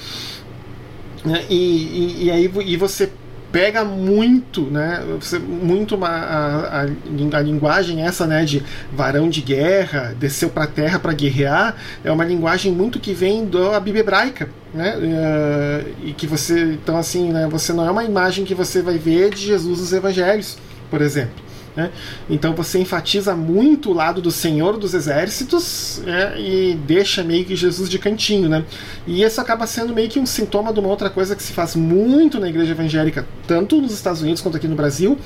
E, e, e aí e você pega muito, né? Muito uma, a, a, a, linguagem essa, né? De varão de guerra, desceu para a terra para guerrear, é uma linguagem muito que vem da Bíblia hebraica, né? Uh, e que você, então assim, né? Você não é uma imagem que você vai ver de Jesus nos Evangelhos, por exemplo. Né? Então você enfatiza muito o lado do Senhor dos Exércitos né? e deixa meio que Jesus de cantinho. Né? E isso acaba sendo meio que um sintoma de uma outra coisa que se faz muito na igreja evangélica, tanto nos Estados Unidos quanto aqui no Brasil,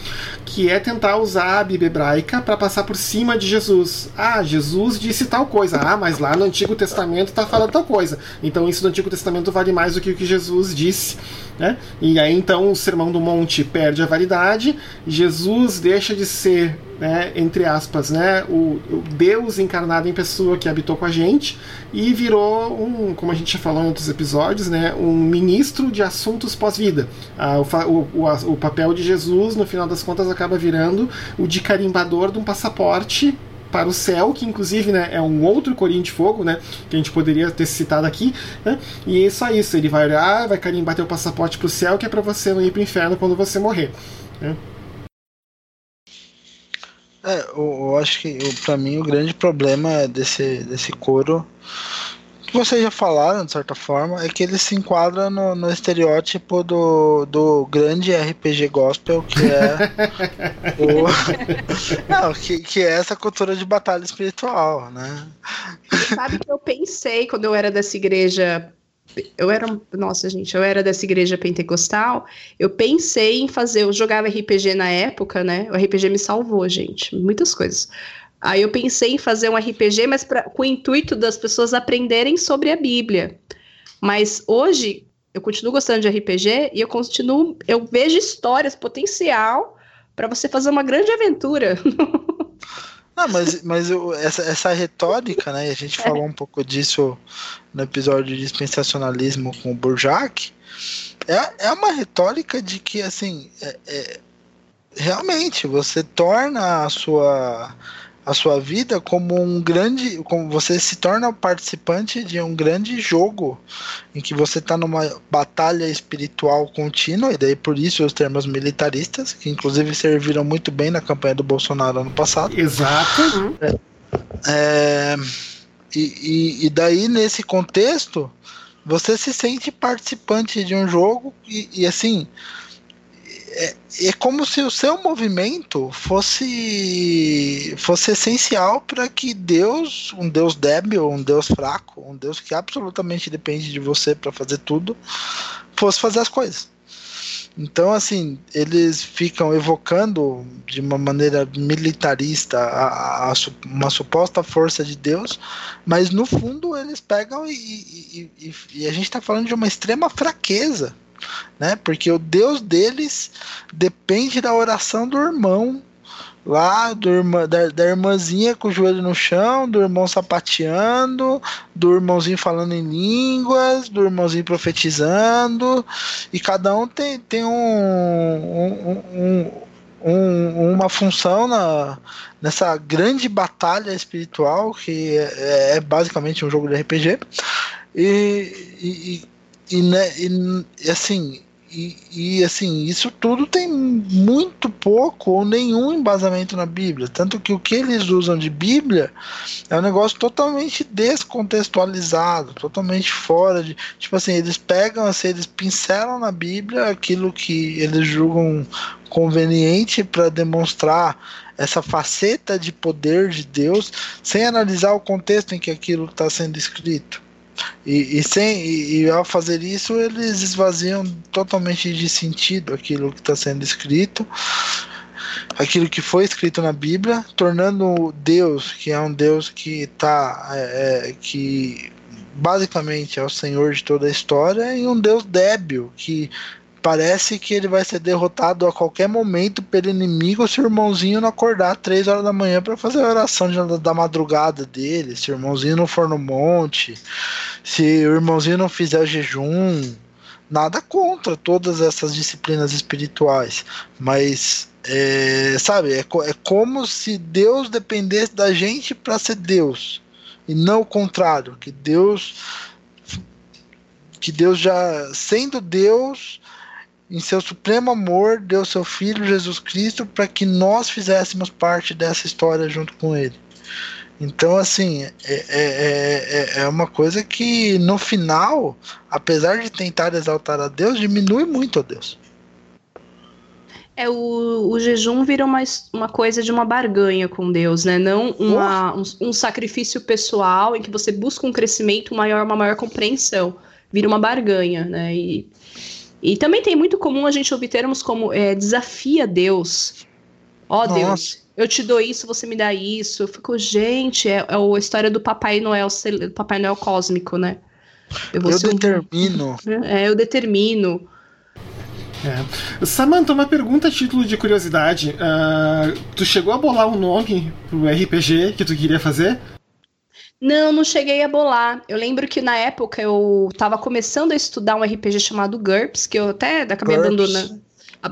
que é tentar usar a Bíblia hebraica para passar por cima de Jesus. Ah, Jesus disse tal coisa. Ah, mas lá no Antigo Testamento está falando tal coisa. Então isso do Antigo Testamento vale mais do que o que Jesus disse. Né? E aí então o Sermão do Monte perde a validade, Jesus deixa de ser, né, entre aspas, né, o, o, Deus encarnado em pessoa que habitou com a gente e virou um, como a gente já falou em outros episódios, né, um ministro de assuntos pós-vida. Ah, o, o, o papel de Jesus, no final das contas, acaba virando o de carimbador de um passaporte para o céu, que inclusive né, é um outro corinho de fogo, né, que a gente poderia ter citado aqui, né, e é só isso, ele vai olhar, vai carimbar teu passaporte para o céu, que é para você não ir para o inferno quando você morrer. Né. É, eu, eu acho que para mim o grande problema desse, desse coro que vocês já falaram, de certa forma, é que ele se enquadra no, no estereótipo do, do grande RPG gospel, que é o. Não, que, que é essa cultura de batalha espiritual, né? Sabe que eu pensei quando eu era dessa igreja. Eu era, nossa gente, eu era dessa igreja pentecostal. Eu pensei em fazer, eu jogava RPG na época, né? O RPG me salvou, gente, muitas coisas. Aí eu pensei em fazer um RPG, mas pra, com o intuito das pessoas aprenderem sobre a Bíblia. Mas hoje eu continuo gostando de RPG e eu continuo, eu vejo histórias, potencial para você fazer uma grande aventura. Não, mas, mas eu, essa, essa retórica, né? A gente é. falou um pouco disso no episódio de dispensacionalismo com o Burjac. É, é uma retórica de que, assim, é, é, realmente você torna a sua a sua vida como um grande, como você se torna participante de um grande jogo em que você está numa batalha espiritual contínua e daí por isso os termos militaristas que inclusive serviram muito bem na campanha do Bolsonaro ano passado. Exato. É, é, e, e, daí nesse contexto você se sente participante de um jogo e, e assim é, é como se o seu movimento fosse fosse essencial para que Deus, um Deus débil, um Deus fraco, um Deus que absolutamente depende de você para fazer tudo, fosse fazer as coisas. Então, assim, eles ficam evocando de uma maneira militarista a, a, a, uma suposta força de Deus, mas no fundo eles pegam e, e, e, e a gente está falando de uma extrema fraqueza né? Porque o Deus deles depende da oração do irmão lá do irmã, da, da, irmãzinha com o joelho no chão, do irmão sapateando, do irmãozinho falando em línguas, do irmãozinho profetizando, e cada um tem, tem um, um, um, um uma função na, nessa grande batalha espiritual que é, é basicamente um jogo de RPG. E, e, e, né, e assim, e, e, assim, isso tudo tem muito pouco ou nenhum embasamento na Bíblia. Tanto que o que eles usam de Bíblia é um negócio totalmente descontextualizado, totalmente fora de. Tipo assim, eles pegam, assim, eles pincelam na Bíblia aquilo que eles julgam conveniente para demonstrar essa faceta de poder de Deus, sem analisar o contexto em que aquilo está sendo escrito. E, e, sem, e, e, ao fazer isso, eles esvaziam totalmente de sentido aquilo que está sendo escrito, aquilo que foi escrito na Bíblia, tornando Deus, que é um Deus que está. É, é, que basicamente é o Senhor de toda a história, em um Deus débil, que Parece que ele vai ser derrotado a qualquer momento pelo inimigo se o irmãozinho não acordar três horas da manhã para fazer a oração de, da madrugada dele, se o irmãozinho não for no monte, se o irmãozinho não fizer jejum. Nada contra todas essas disciplinas espirituais, mas é, sabe, é, é como se Deus dependesse da gente para ser Deus e não o contrário, que Deus que Deus já sendo Deus em seu supremo amor, deu seu Filho Jesus Cristo para que nós fizéssemos parte dessa história junto com Ele. Então, assim, é, é, é, é uma coisa que no final, apesar de tentar exaltar a Deus, diminui muito a Deus. É, o, o jejum vira uma, uma coisa de uma barganha com Deus, né? Não uma, um, um, sacrifício pessoal em que você busca um crescimento maior, uma maior compreensão. Vira uma barganha, né? E e também tem muito comum a gente ouvir termos como é, desafia Deus. Ó oh, Deus, eu te dou isso, você me dá isso. Eu fico, gente, é, é a história do Papai Noel, do Papai Noel cósmico, né? Eu, eu determino. Um... É, eu determino. É. Samantha, uma pergunta a título de curiosidade. Uh, tu chegou a bolar um nome pro RPG que tu queria fazer? Não, não cheguei a bolar. Eu lembro que na época eu estava começando a estudar um RPG chamado GURPS, que eu até acabei GURPS. abandonando,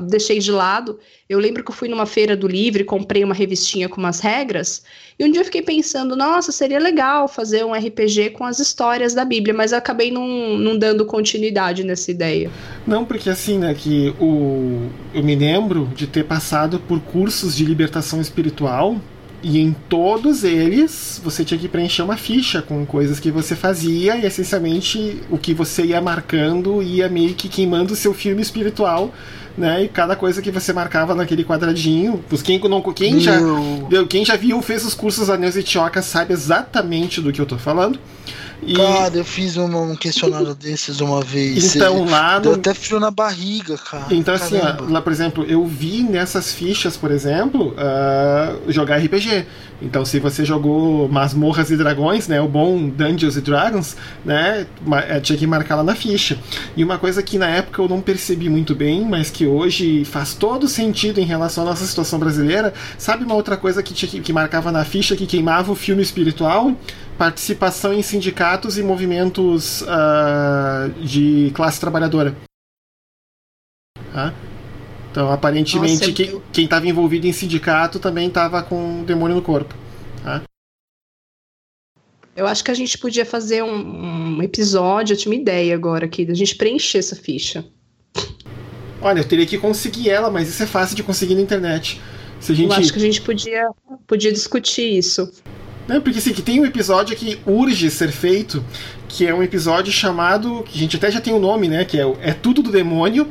deixei de lado. Eu lembro que eu fui numa feira do livro e comprei uma revistinha com umas regras. E um dia eu fiquei pensando, nossa, seria legal fazer um RPG com as histórias da Bíblia, mas eu acabei não, não dando continuidade nessa ideia. Não, porque assim, né, que o, eu me lembro de ter passado por cursos de libertação espiritual e em todos eles você tinha que preencher uma ficha com coisas que você fazia e essencialmente o que você ia marcando ia meio que queimando o seu filme espiritual, né? E cada coisa que você marcava naquele quadradinho, quem, não, quem, já, quem já viu, fez os cursos Anéis e Tioca sabe exatamente do que eu tô falando. E... Cara, eu fiz um, um questionário desses uma vez. Então, lá no... Deu até frio na barriga, cara. Então, Caramba. assim, ó, lá, por exemplo, eu vi nessas fichas, por exemplo, uh, jogar RPG. Então, se você jogou Masmorras e Dragões, né, o bom Dungeons e Dragons, né, eh, tinha que marcar lá na ficha. E uma coisa que na época eu não percebi muito bem, mas que hoje faz todo sentido em relação à nossa situação brasileira, sabe uma outra coisa que, tinha, que marcava na ficha que queimava o filme espiritual? Participação em sindicatos e movimentos uh, de classe trabalhadora. Tá? Então, aparentemente, Nossa, quem, quem estava envolvido em sindicato também estava com o demônio no corpo. Tá? Eu acho que a gente podia fazer um, um episódio, eu tinha uma ideia agora aqui, da gente preencher essa ficha. Olha, eu teria que conseguir ela, mas isso é fácil de conseguir na internet. Se a gente... Eu acho que a gente podia, podia discutir isso. Não, porque assim, que tem um episódio que urge ser feito, que é um episódio chamado, que a gente até já tem o um nome, né? Que é, é Tudo do Demônio,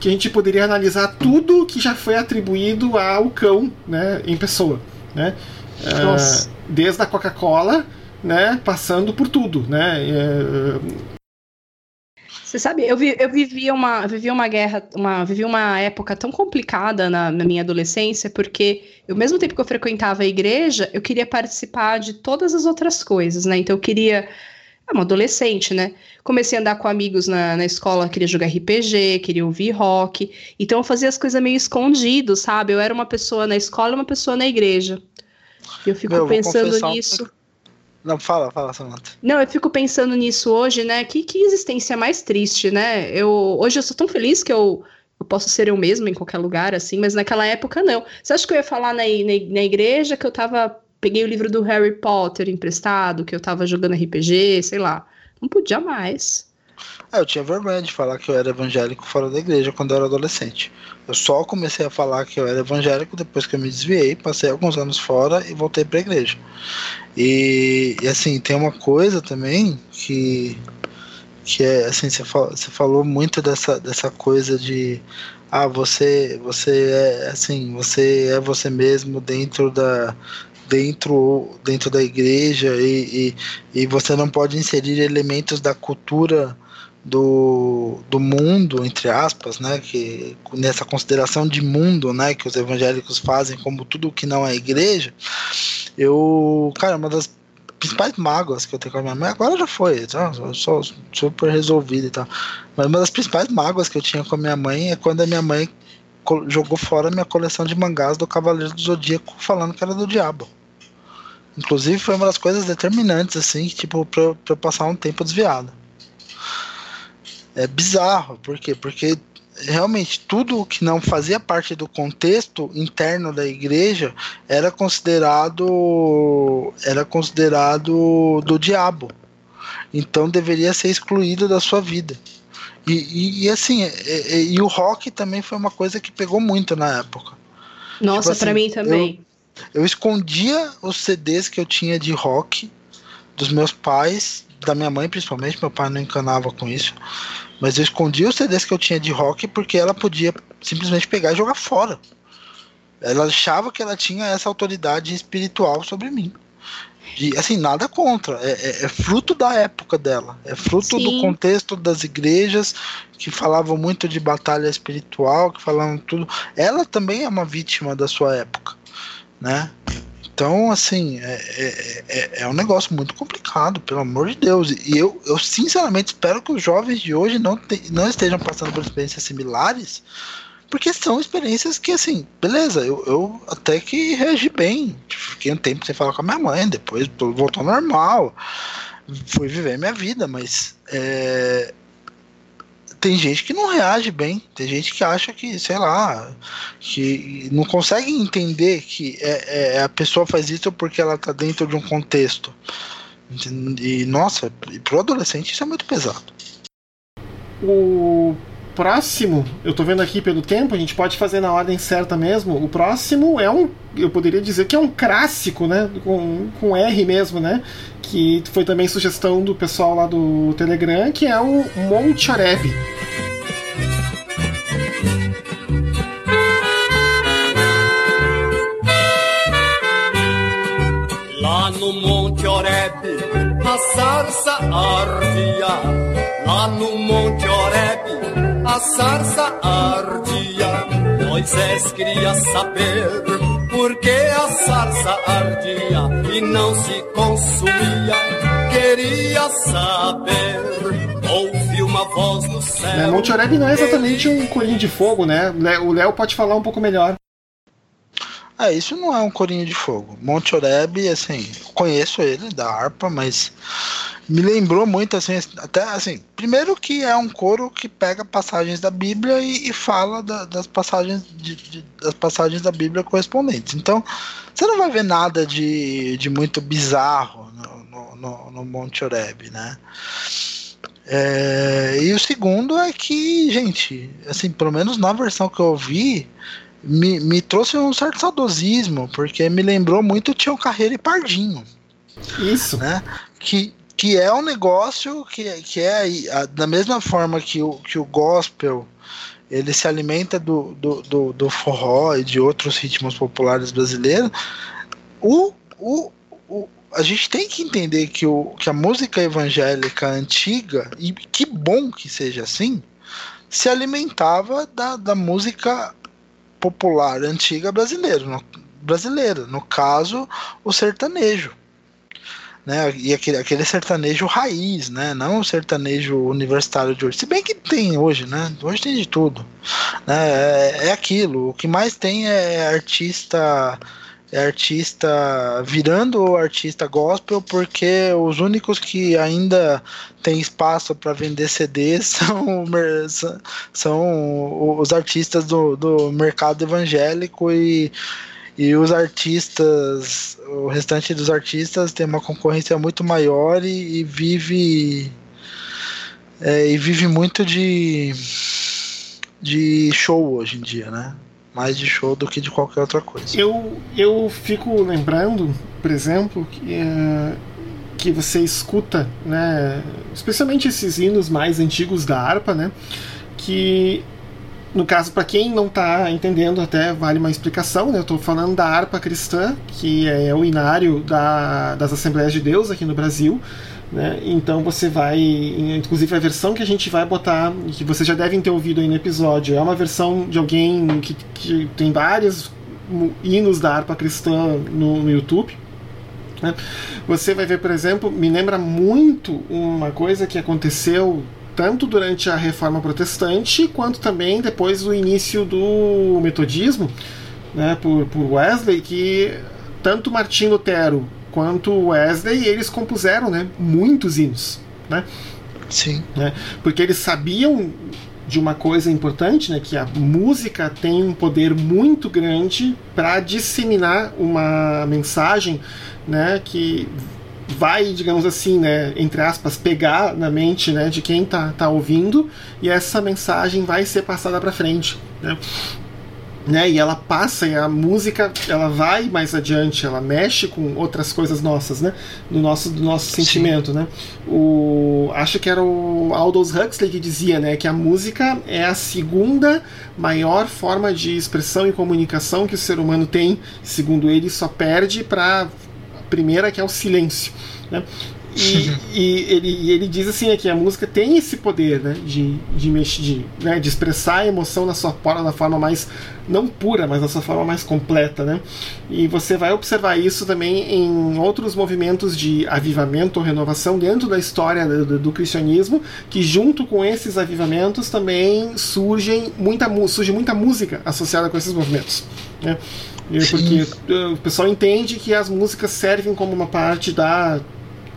que a gente poderia analisar tudo que já foi atribuído ao cão, né, em pessoa, né? Uh, desde a Coca-Cola, né, passando por tudo, né? Uh, você sabe, eu, vi, eu vivi uma, vivi uma guerra, uma, vivi uma época tão complicada na, na, minha adolescência, porque ao mesmo tempo que eu frequentava a igreja, eu queria participar de todas as outras coisas, né? Então eu queria é uma adolescente, né? Comecei a andar com amigos na, na escola, queria jogar RPG, queria ouvir rock. Então eu fazia as coisas meio escondido, sabe? Eu era uma pessoa na escola e uma pessoa na igreja. E eu fico Meu, pensando nisso. Não, fala, fala, Samantha. Não, eu fico pensando nisso hoje, né? Que, que existência mais triste, né? Eu, hoje eu sou tão feliz que eu, eu posso ser eu mesma em qualquer lugar, assim, mas naquela época não. Você acha que eu ia falar na, na, na igreja que eu tava peguei o livro do Harry Potter emprestado, que eu tava jogando RPG, sei lá. Não podia mais. É, eu tinha vergonha de falar que eu era evangélico fora da igreja quando eu era adolescente. Eu só comecei a falar que eu era evangélico depois que eu me desviei, passei alguns anos fora e voltei pra igreja. E, e assim, tem uma coisa também que que é assim, você falou, você falou muito dessa, dessa coisa de ah, você você é assim, você é você mesmo dentro da dentro, dentro da igreja e, e, e, você não pode inserir elementos da cultura do, do mundo, entre aspas, né, que nessa consideração de mundo, né, que os evangélicos fazem como tudo que não é igreja, eu, cara, uma das principais mágoas que eu tenho com a minha mãe, agora já foi, tá? eu sou super resolvido e tal, mas uma das principais mágoas que eu tinha com a minha mãe é quando a minha mãe jogou fora a minha coleção de mangás do Cavaleiro do Zodíaco falando que era do diabo. Inclusive foi uma das coisas determinantes, assim, tipo, pra, pra eu passar um tempo desviado. É bizarro, por quê? Porque realmente tudo que não fazia parte do contexto interno da igreja era considerado era considerado do diabo. Então deveria ser excluído da sua vida. E, e, e assim e, e, o rock também foi uma coisa que pegou muito na época. Nossa tipo assim, para mim também. eu escondia os CDs que eu tinha de rock dos meus pais, da minha mãe principalmente, meu pai não encanava com isso. Mas eu escondia os CDs que eu tinha de rock porque ela podia simplesmente pegar e jogar fora. Ela achava que ela tinha essa autoridade espiritual sobre mim. E, assim, nada contra. É, é, é, fruto da época dela. É fruto Sim. do contexto das igrejas que falavam muito de batalha espiritual, que falavam tudo. Ela também é uma vítima da sua época né? Então, assim, é, é, é, é, um negócio muito complicado, pelo amor de Deus. E eu, eu sinceramente espero que os jovens de hoje não, te, não estejam passando por experiências similares, porque são experiências que, assim, beleza, eu, eu até que reagi bem. Fiquei um tempo sem falar com a minha mãe, depois voltou normal. Fui viver minha vida, mas é, tem gente que não reage bem, tem gente que acha que, sei lá, que não consegue entender que é, é a pessoa faz isso porque ela tá dentro de um contexto. E nossa, pro adolescente isso é muito pesado. O próximo, eu tô vendo aqui pelo tempo, a gente pode fazer na ordem certa mesmo. O próximo é um, eu poderia dizer que é um clássico, né? Com, com R mesmo, né? Que foi também sugestão do pessoal lá do Telegram, que é o Monte Oreb. Lá no Monte Oreb, a sarça ardia. Lá no Monte Oreb, a sarça ardia. Moisés queria saber por que a sarça ardia e não se consumia. Queria saber. Ouvi uma voz do céu. É, Monte Oreb não é exatamente um corinho de fogo, né? O Léo pode falar um pouco melhor. É, isso não é um corinho de fogo. Monte Oreb, assim, conheço ele da harpa, mas me lembrou muito, assim, até assim, primeiro que é um coro que pega passagens da Bíblia e, e fala da, das passagens de, de, das passagens da Bíblia correspondentes. Então, você não vai ver nada de, de muito bizarro no, no, no Monte Oreb, né? É, e o segundo é que, gente, assim, pelo menos na versão que eu ouvi, me, me trouxe um certo saudosismo, porque me lembrou muito Tião Carreira e Pardinho. Isso. Né? Que, que é um negócio que, que é a, da mesma forma que o, que o gospel ele se alimenta do, do, do, do forró e de outros ritmos populares brasileiros, o, o, o, a gente tem que entender que, o, que a música evangélica antiga, e que bom que seja assim, se alimentava da, da música popular antiga brasileira, no, brasileira, no caso, o sertanejo né? E aquele, aquele sertanejo raiz, né? Não o sertanejo universitário de hoje. Se bem que tem hoje, né? Hoje tem de tudo. Né? É, é aquilo. O que mais tem é artista é artista virando artista gospel porque os únicos que ainda tem espaço para vender CDs são, são os artistas do, do mercado evangélico e e os artistas, o restante dos artistas tem uma concorrência muito maior e, e vive é, e vive muito de de show hoje em dia, né? Mais de show do que de qualquer outra coisa. Eu, eu fico lembrando, por exemplo, que, é, que você escuta, né? Especialmente esses hinos mais antigos da harpa, né? Que no caso, para quem não está entendendo, até vale uma explicação, né? Eu estou falando da harpa cristã, que é o inário da, das Assembleias de Deus aqui no Brasil. Né? Então você vai, inclusive a versão que a gente vai botar, que vocês já devem ter ouvido aí no episódio, é uma versão de alguém que, que tem vários hinos da harpa cristã no, no YouTube. Né? Você vai ver, por exemplo, me lembra muito uma coisa que aconteceu tanto durante a Reforma Protestante quanto também depois do início do Metodismo, né, por, por Wesley, que tanto Martim Lutero quanto Wesley eles compuseram, né, muitos hinos, né? Sim. Né, porque eles sabiam de uma coisa importante, né, que a música tem um poder muito grande para disseminar uma mensagem, né, que vai, digamos assim, né, entre aspas, pegar na mente né, de quem tá, tá ouvindo e essa mensagem vai ser passada para frente. Né? Né, e ela passa e a música ela vai mais adiante, ela mexe com outras coisas nossas, né? Do nosso, do nosso sentimento, né? O, acho que era o Aldous Huxley que dizia, né, que a música é a segunda maior forma de expressão e comunicação que o ser humano tem, segundo ele, só perde para primeira que é o silêncio. Né? E, e, ele, e ele diz assim que a música tem esse poder né, de, de, mexer, de, né, de expressar a emoção na sua na forma mais não pura, mas na sua forma mais completa, né? E você vai observar isso também em outros movimentos de avivamento ou renovação dentro da história do, do cristianismo, que junto com esses avivamentos também surgem muita, surge muita música associada com esses movimentos, né? Porque uh, o pessoal entende que as músicas servem como uma parte da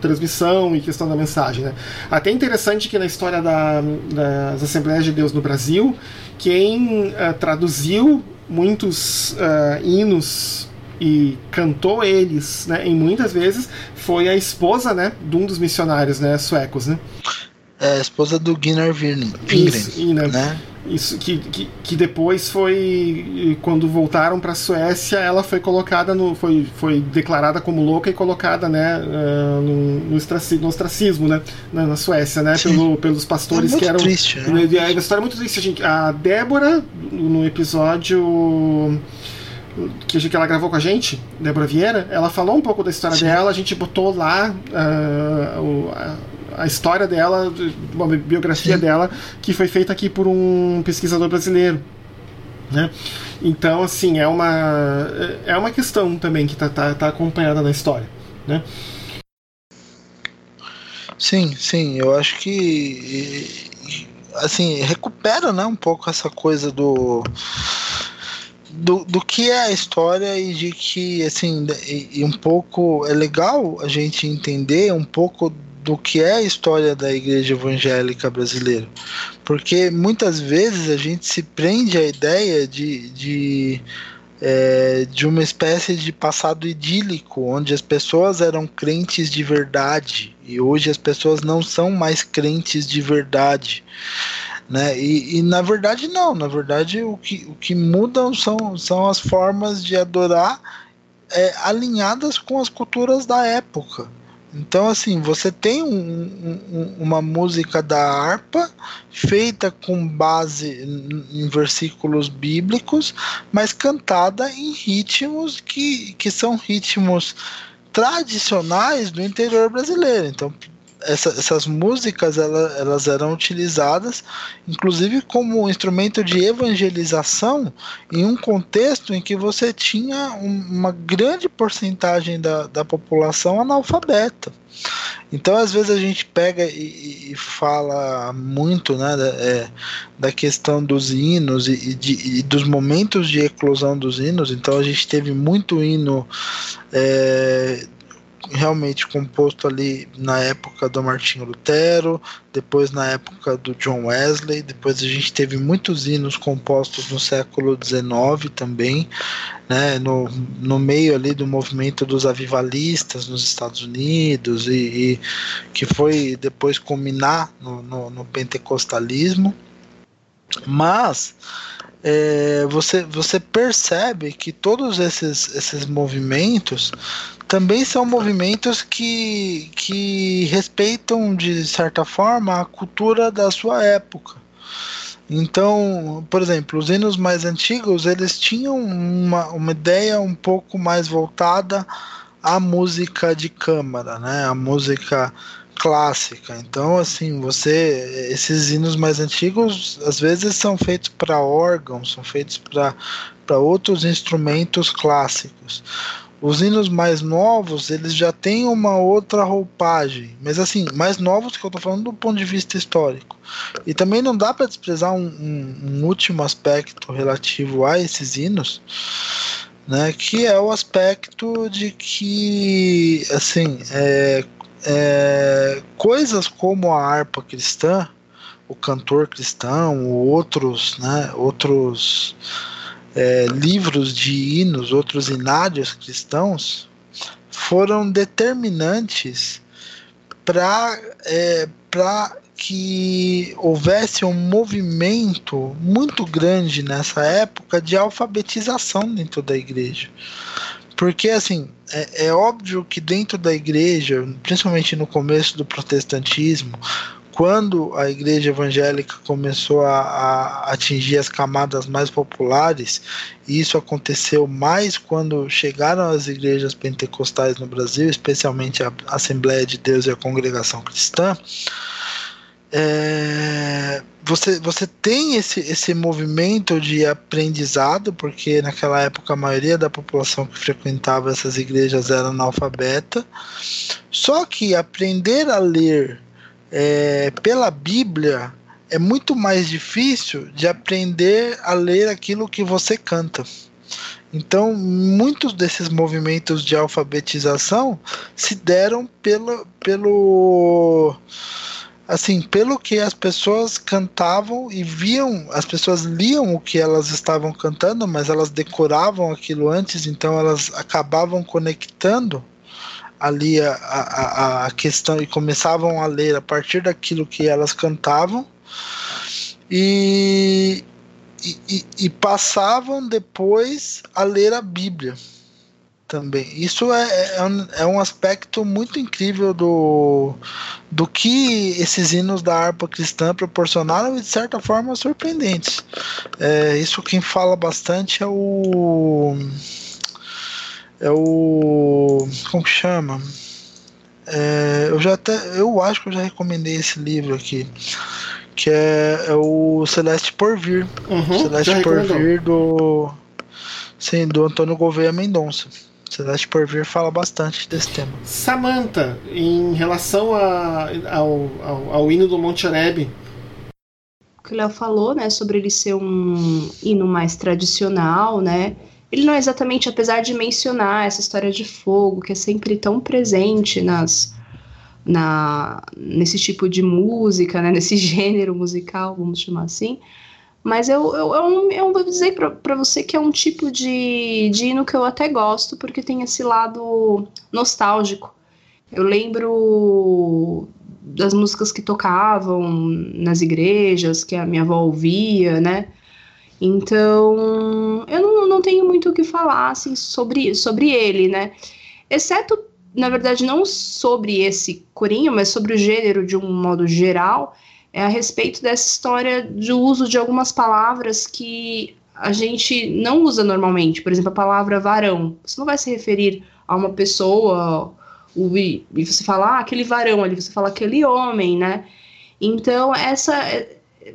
transmissão e questão da mensagem. Né? Até interessante que na história da, das Assembleias de Deus no Brasil, quem uh, traduziu muitos uh, hinos e cantou eles, né, em muitas vezes, foi a esposa, né, de um dos missionários, né, suecos, né? É, a esposa do Gunnar Wingren, né? Isso que, que, que, depois foi quando voltaram para a Suécia, ela foi colocada no foi, foi declarada como louca e colocada, né, uh, no, no, ostracismo, no ostracismo, né, na, na Suécia, né, pelo, pelos pastores é que eram triste, né? a, história é muito triste, gente. A Débora no episódio que, que ela gravou com a gente, Débora Vieira, ela falou um pouco da história Sim. dela, a gente botou lá uh, a, a história dela, uma biografia Sim. dela, que foi feita aqui por um pesquisador brasileiro. Né? Então, assim, é uma, é uma questão também que está tá, tá acompanhada na história. Né? Sim, sim, eu acho que assim, recupera né, um pouco essa coisa do, do, do que é a história e de que assim e, e um pouco é legal a gente entender um pouco do que é a história da igreja evangélica brasileira. Porque muitas vezes a gente se prende à ideia de, de, é, de uma espécie de passado idílico, onde as pessoas eram crentes de verdade e hoje as pessoas não são mais crentes de verdade. Né? E, e na verdade, não. Na verdade, o que, o que mudam são, são as formas de adorar é, alinhadas com as culturas da época. Então, assim, você tem um, um, uma música da harpa feita com base em versículos bíblicos, mas cantada em ritmos que, que são ritmos tradicionais do interior brasileiro. Então, essa, essas músicas elas, elas eram utilizadas, inclusive como instrumento de evangelização, em um contexto em que você tinha uma grande porcentagem da, da população analfabeta. Então, às vezes a gente pega e, e fala muito né, da, é, da questão dos hinos e, e, de, e, dos momentos de eclosão dos hinos. Então, a gente teve muito hino é, realmente composto ali na época do Martinho Lutero, depois na época do John Wesley, depois a gente teve muitos hinos compostos no século XIX também, né, no, no meio ali do movimento dos avivalistas nos Estados Unidos e, e que foi depois culminar no, no, no pentecostalismo, mas é, você, você percebe que todos esses, esses movimentos também são movimentos que, que respeitam, de certa forma, a cultura da sua época. Então, por exemplo, os hinos mais antigos, eles tinham uma, uma ideia um pouco mais voltada à música de câmara, né? A música clássica. Então, assim, você esses hinos mais antigos às vezes são feitos para órgãos, são feitos para outros instrumentos clássicos. Os hinos mais novos, eles já têm uma outra roupagem, mas assim, mais novos que eu tô falando do ponto de vista histórico. E também não dá para desprezar um, um, um, último aspecto relativo a esses hinos, né, que é o aspecto de que, assim, é, é, coisas como a harpa cristã, o cantor cristão, ou outros, né, outros é, livros de hinos, outros inários cristãos, foram determinantes para é, que houvesse um movimento muito grande nessa época de alfabetização dentro da igreja. Porque, assim, é, é óbvio que dentro da igreja, principalmente no começo do protestantismo, quando a igreja evangélica começou a, a, atingir as camadas mais populares, e isso aconteceu mais quando chegaram as igrejas pentecostais no Brasil, especialmente a Assembleia de Deus e a Congregação Cristã, é, você, você tem esse, esse movimento de aprendizado, porque naquela época a maioria da população que frequentava essas igrejas era analfabeta, só que aprender a ler é, pela Bíblia é muito mais difícil de aprender a ler aquilo que você canta. Então, muitos desses movimentos de alfabetização se deram pelo, pelo assim, pelo que as pessoas cantavam e viam, as pessoas liam o que elas estavam cantando, mas elas decoravam aquilo antes, então elas acabavam conectando ali a, a, a questão e começavam a ler a partir daquilo que elas cantavam e, e, e passavam depois a ler a Bíblia também. Isso é, é, um, é um aspecto muito incrível do, do que esses hinos da harpa cristã proporcionaram e de certa forma surpreendentes. É, isso quem fala bastante é o é o. Como que chama? É, eu já até. Eu acho que eu já recomendei esse livro aqui. Que é, é o Celeste Porvir. Uhum, Celeste Porvir do. Sim, do Antônio Gouveia Mendonça. Celeste Porvir fala bastante desse tema. Samantha, em relação a, ao, ao, ao hino do Monte Oreb, o que o Léo falou, né, sobre ele ser um hino mais tradicional, né, ele não é exatamente, apesar de mencionar essa história de fogo, que é sempre tão presente nas, na, nesse tipo de música, né, nesse gênero musical, vamos chamar assim. Mas eu, eu, eu, eu vou dizer para você que é um tipo de, de hino que eu até gosto, porque tem esse lado nostálgico. Eu lembro das músicas que tocavam nas igrejas, que a minha avó ouvia, né? Então, eu não, não tenho muito o que falar assim, sobre, sobre ele, né? Exceto, na verdade, não sobre esse corinho, mas sobre o gênero de um modo geral, é a respeito dessa história de uso de algumas palavras que a gente não usa normalmente. Por exemplo, a palavra varão. Você não vai se referir a uma pessoa e você fala ah, aquele varão ali, você fala aquele homem, né? Então, essa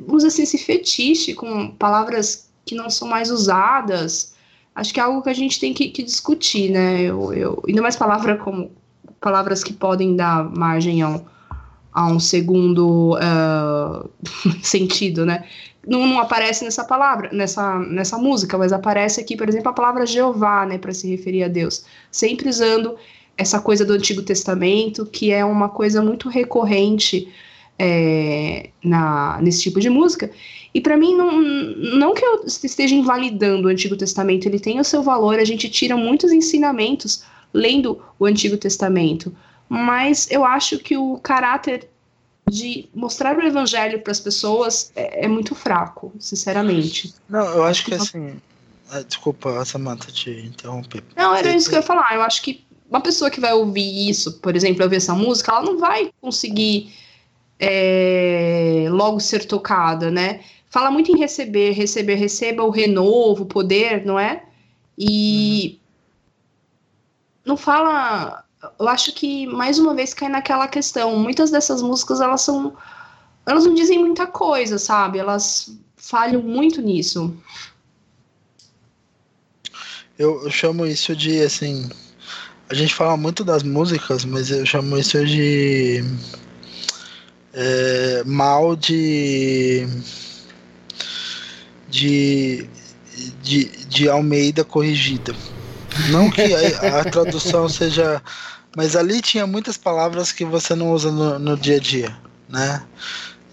usa assim, esse fetiche com palavras que não são mais usadas. Acho que é algo que a gente tem que, que discutir, né? Eu, eu, ainda mais palavra como palavras que podem dar margem a um, a um segundo uh, sentido, né? Não, não, aparece nessa palavra, nessa, nessa música, mas aparece aqui, por exemplo, a palavra Jeová, né, para se referir a Deus, sempre usando essa coisa do Antigo Testamento, que é uma coisa muito recorrente é, na, nesse tipo de música. E para mim, não, não que eu esteja invalidando o Antigo Testamento, ele tem o seu valor, a gente tira muitos ensinamentos lendo o Antigo Testamento, mas eu acho que o caráter de mostrar o evangelho para as pessoas é, é, muito fraco, sinceramente. Não, eu acho que assim. Ah, desculpa, Samantha, te interromper. Não, era isso que eu ia falar. Eu acho que uma pessoa que vai ouvir isso, por exemplo, ouvir essa música, ela não vai conseguir é, logo ser tocada, né? Fala muito em receber, receber, receba o renovo, o poder, não é? E não fala. Eu acho que mais uma vez cai naquela questão. Muitas dessas músicas elas são, elas não dizem muita coisa, sabe? Elas falham muito nisso. Eu, eu chamo isso de assim. A gente fala muito das músicas, mas eu chamo isso de é, mal de, de, de, de Almeida corrigida. Não que a, a, tradução seja. Mas ali tinha muitas palavras que você não usa no, no dia a dia, né?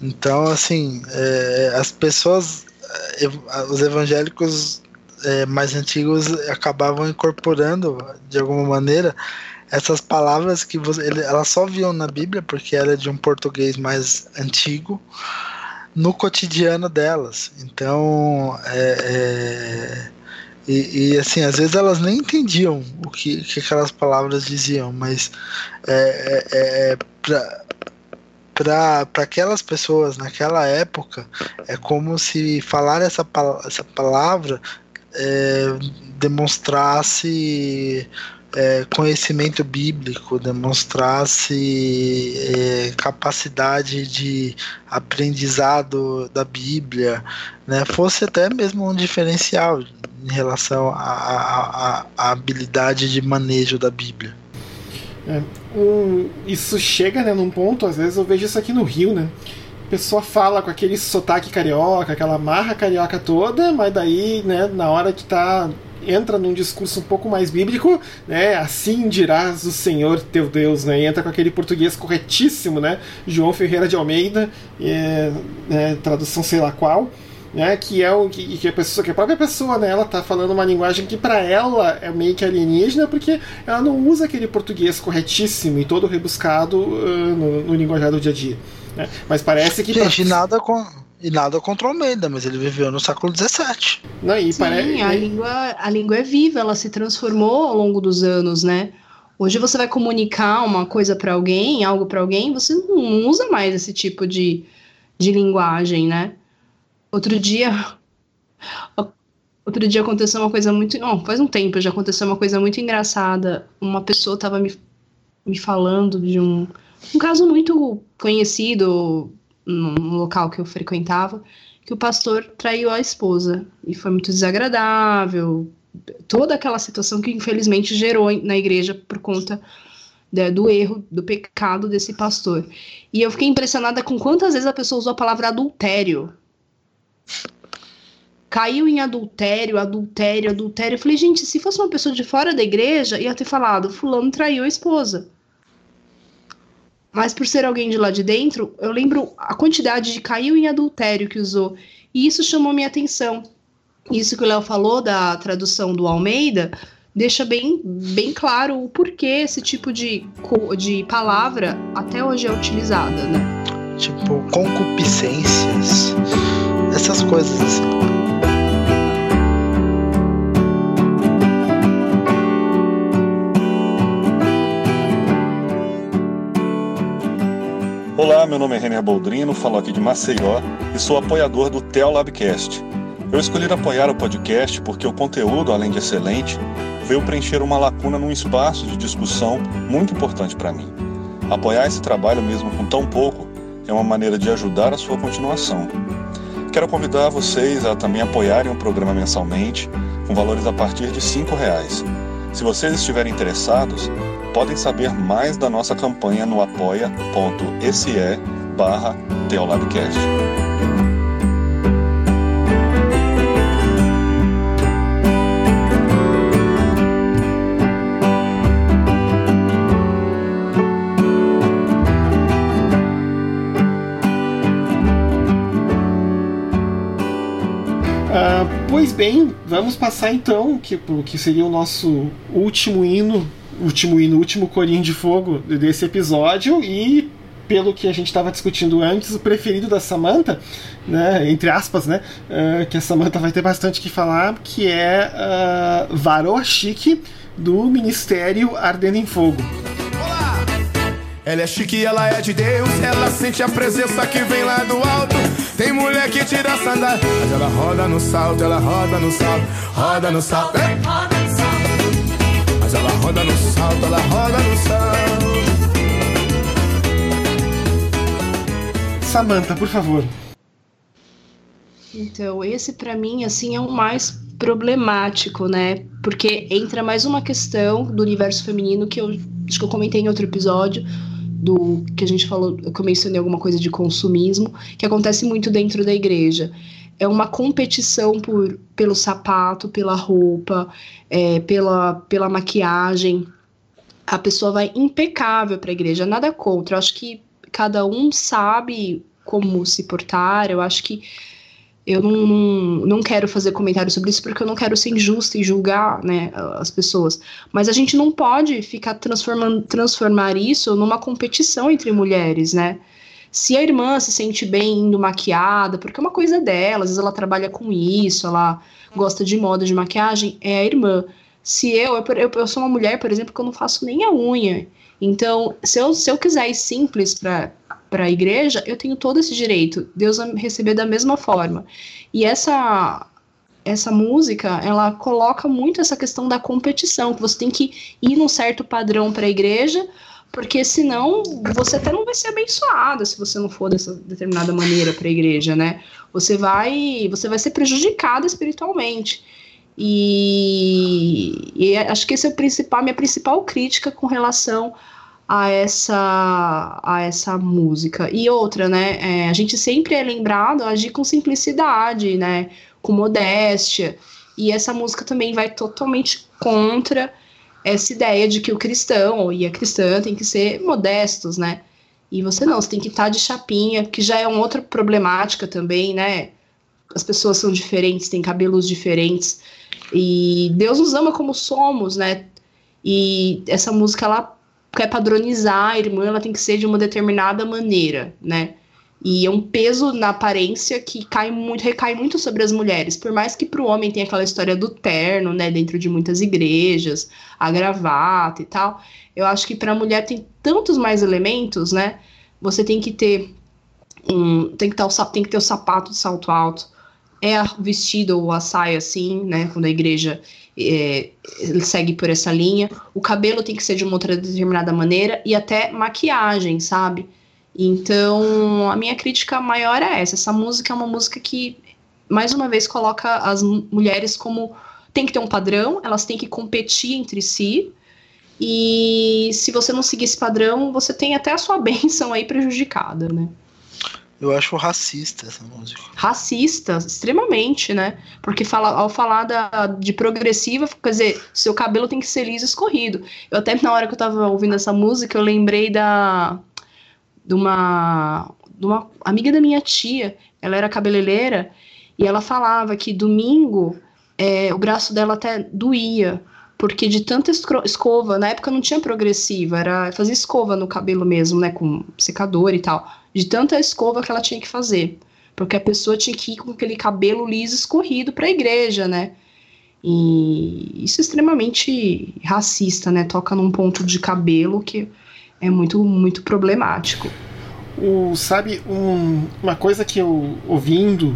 Então, assim, é, as pessoas, é, os evangélicos é, mais antigos acabavam incorporando, de alguma maneira, essas palavras que você, ele, elas só viam na Bíblia porque era de um português mais antigo no cotidiano delas. Então, é, é, e, e, assim, às vezes elas nem entendiam o que, que aquelas palavras diziam, mas é, é, é pra, para aquelas pessoas naquela época, é como se falar essa, essa palavra é, demonstrasse é, conhecimento bíblico, demonstrasse é, capacidade de aprendizado da Bíblia, né, fosse até mesmo um diferencial em relação à habilidade de manejo da Bíblia. É, um, isso chega né, num ponto, às vezes eu vejo isso aqui no Rio, né? A pessoa fala com aquele sotaque carioca, aquela marra carioca toda, mas daí, né, na hora que tá entra num discurso um pouco mais bíblico, né? Assim dirás o Senhor teu Deus, né? E entra com aquele português corretíssimo, né? João Ferreira de Almeida, é, é, tradução sei lá qual. Né, que é o que, que, a pessoa, que a própria pessoa, né, ela tá falando uma linguagem que para ela é meio que alienígena, porque ela não usa aquele português corretíssimo e todo rebuscado uh, no, no linguajar do dia a dia. Né? Mas parece que Gente, pra... nada com e nada contra o Almeida, mas ele viveu no século XVII. Não, e Sim, parece... a, língua, a língua é viva, ela se transformou ao longo dos anos, né? Hoje você vai comunicar uma coisa para alguém, algo para alguém, você não usa mais esse tipo de, de linguagem, né? Outro dia. Outro dia aconteceu uma coisa muito. Não, faz um tempo já aconteceu uma coisa muito engraçada. Uma pessoa estava me, me falando de um, um caso muito conhecido no local que eu frequentava, que o pastor traiu a esposa. E foi muito desagradável. Toda aquela situação que infelizmente gerou na igreja por conta né, do erro, do pecado desse pastor. E eu fiquei impressionada com quantas vezes a pessoa usou a palavra adultério. Caiu em adultério, adultério, adultério. Eu falei, gente, se fosse uma pessoa de fora da igreja, ia ter falado: Fulano traiu a esposa. Mas por ser alguém de lá de dentro, eu lembro a quantidade de caiu em adultério que usou. E isso chamou minha atenção. Isso que o Léo falou da tradução do Almeida deixa bem, bem claro o porquê esse tipo de, de palavra até hoje é utilizada, né? Tipo, concupiscências, essas coisas assim. Olá, meu nome é Renner Boldrino, falo aqui de Maceió e sou apoiador do Tel Labcast. Eu escolhi apoiar o podcast porque o conteúdo, além de excelente, veio preencher uma lacuna num espaço de discussão muito importante para mim. Apoiar esse trabalho, mesmo com tão pouco, é uma maneira de ajudar a sua continuação. Quero convidar vocês a também apoiarem o programa mensalmente, com valores a partir de R$ reais. Se vocês estiverem interessados, podem saber mais da nossa campanha no apoia.se barra Teolabcast. Uh, pois bem, vamos passar então que, que seria o nosso último hino último e no último corinho de fogo desse episódio e pelo que a gente estava discutindo antes, o preferido da Samantha, né, entre aspas, né, uh, que a Samantha vai ter bastante que falar, que é uh, Varoa Chique do Ministério Ardendo em Fogo. Olá! Ela é chique, ela é de Deus, ela sente a presença que vem lá do alto. Tem mulher que tira a sandália, mas ela roda no salto, ela roda no salto, roda no salto. Roda ela roda no salto, ela roda no salto. Samantha, por favor. Então, esse para mim assim é o mais problemático, né? Porque entra mais uma questão do universo feminino que eu acho que eu comentei em outro episódio do que a gente falou, que eu mencionei alguma coisa de consumismo, que acontece muito dentro da igreja é uma competição por, pelo sapato, pela roupa, é, pela, pela maquiagem. A pessoa vai impecável para a igreja, nada contra. Eu acho que cada um sabe como se portar. Eu acho que eu não, não, quero fazer comentário sobre isso porque eu não quero ser injusta e julgar né, as pessoas. Mas a gente não pode ficar transformando, transformar isso numa competição entre mulheres, né? Se a irmã se sente bem indo maquiada, porque é uma coisa dela, às vezes ela trabalha com isso, ela gosta de moda de maquiagem, é a irmã. se eu, eu, eu sou uma mulher, por exemplo, que eu não faço nem a unha. Então, se eu, se eu quiser ir simples para para a igreja, eu tenho todo esse direito. Deus vai receber da mesma forma. E essa essa música, ela coloca muito essa questão da competição, que você tem que ir num certo padrão para a igreja, porque senão você até não vai ser abençoada se você não for dessa determinada maneira para a igreja, né? Você vai, você vai ser prejudicada espiritualmente. E, e acho que esse é o principal, minha principal crítica com relação a essa a essa música. E outra, né? É, a gente sempre é lembrado a agir com simplicidade, né? Com modéstia. E essa música também vai totalmente contra essa ideia de que o cristão e a cristã tem que ser modestos, né? E você não, você tem que estar de chapinha, que já é uma outra problemática também, né? As pessoas são diferentes, têm cabelos diferentes. E Deus nos ama como somos, né? E essa música ela quer padronizar a irmã, ela tem que ser de uma determinada maneira, né? E é um peso na aparência que cai muito, recai muito sobre as mulheres. Por mais que para o homem tenha aquela história do terno, né, dentro de muitas igrejas, a gravata e tal, eu acho que para a mulher tem tantos mais elementos, né? Você tem que ter um, tem que, ter o, tem que ter o sapato de salto alto, é vestido ou a saia assim, né? Quando a igreja é, segue por essa linha. O cabelo tem que ser de uma outra determinada maneira e até maquiagem, sabe? Então, a minha crítica maior é essa. Essa música é uma música que, mais uma vez, coloca as mulheres como. Tem que ter um padrão, elas têm que competir entre si. E se você não seguir esse padrão, você tem até a sua bênção aí prejudicada, né? Eu acho racista essa música. Racista, extremamente, né? Porque fala, ao falar da, de progressiva, quer dizer, seu cabelo tem que ser liso escorrido. Eu até na hora que eu tava ouvindo essa música, eu lembrei da. De uma. de uma amiga da minha tia. Ela era cabeleireira e ela falava que domingo é, o braço dela até doía porque de tanta escova, na época não tinha progressiva, era fazer escova no cabelo mesmo, né, com secador e tal, de tanta escova que ela tinha que fazer, porque a pessoa tinha que ir com aquele cabelo liso escorrido para a igreja, né? E isso é extremamente racista, né? Toca num ponto de cabelo que é muito muito problemático. O, sabe, um, uma coisa que eu ouvindo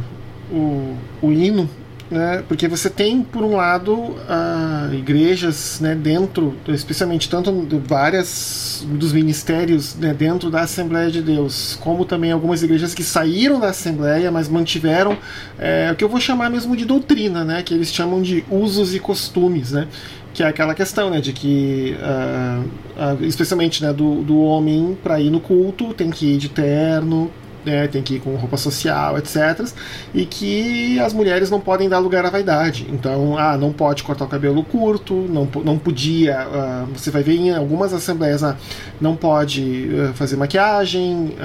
o, o hino né? Porque você tem, por um lado, uh, igrejas né, dentro, especialmente tanto de várias dos ministérios né, dentro da Assembleia de Deus, como também algumas igrejas que saíram da Assembleia, mas mantiveram é, o que eu vou chamar mesmo de doutrina, né? Que eles chamam de usos e costumes, né? Que é aquela questão, né, de que, uh, uh, especialmente, né, do, do homem para ir no culto tem que ir de terno, né, tem que ir com roupa social, etc. E que as mulheres não podem dar lugar à vaidade. Então, ah, não pode cortar o cabelo curto, não, não podia. Uh, você vai ver em algumas assembleias, ah, não pode fazer maquiagem,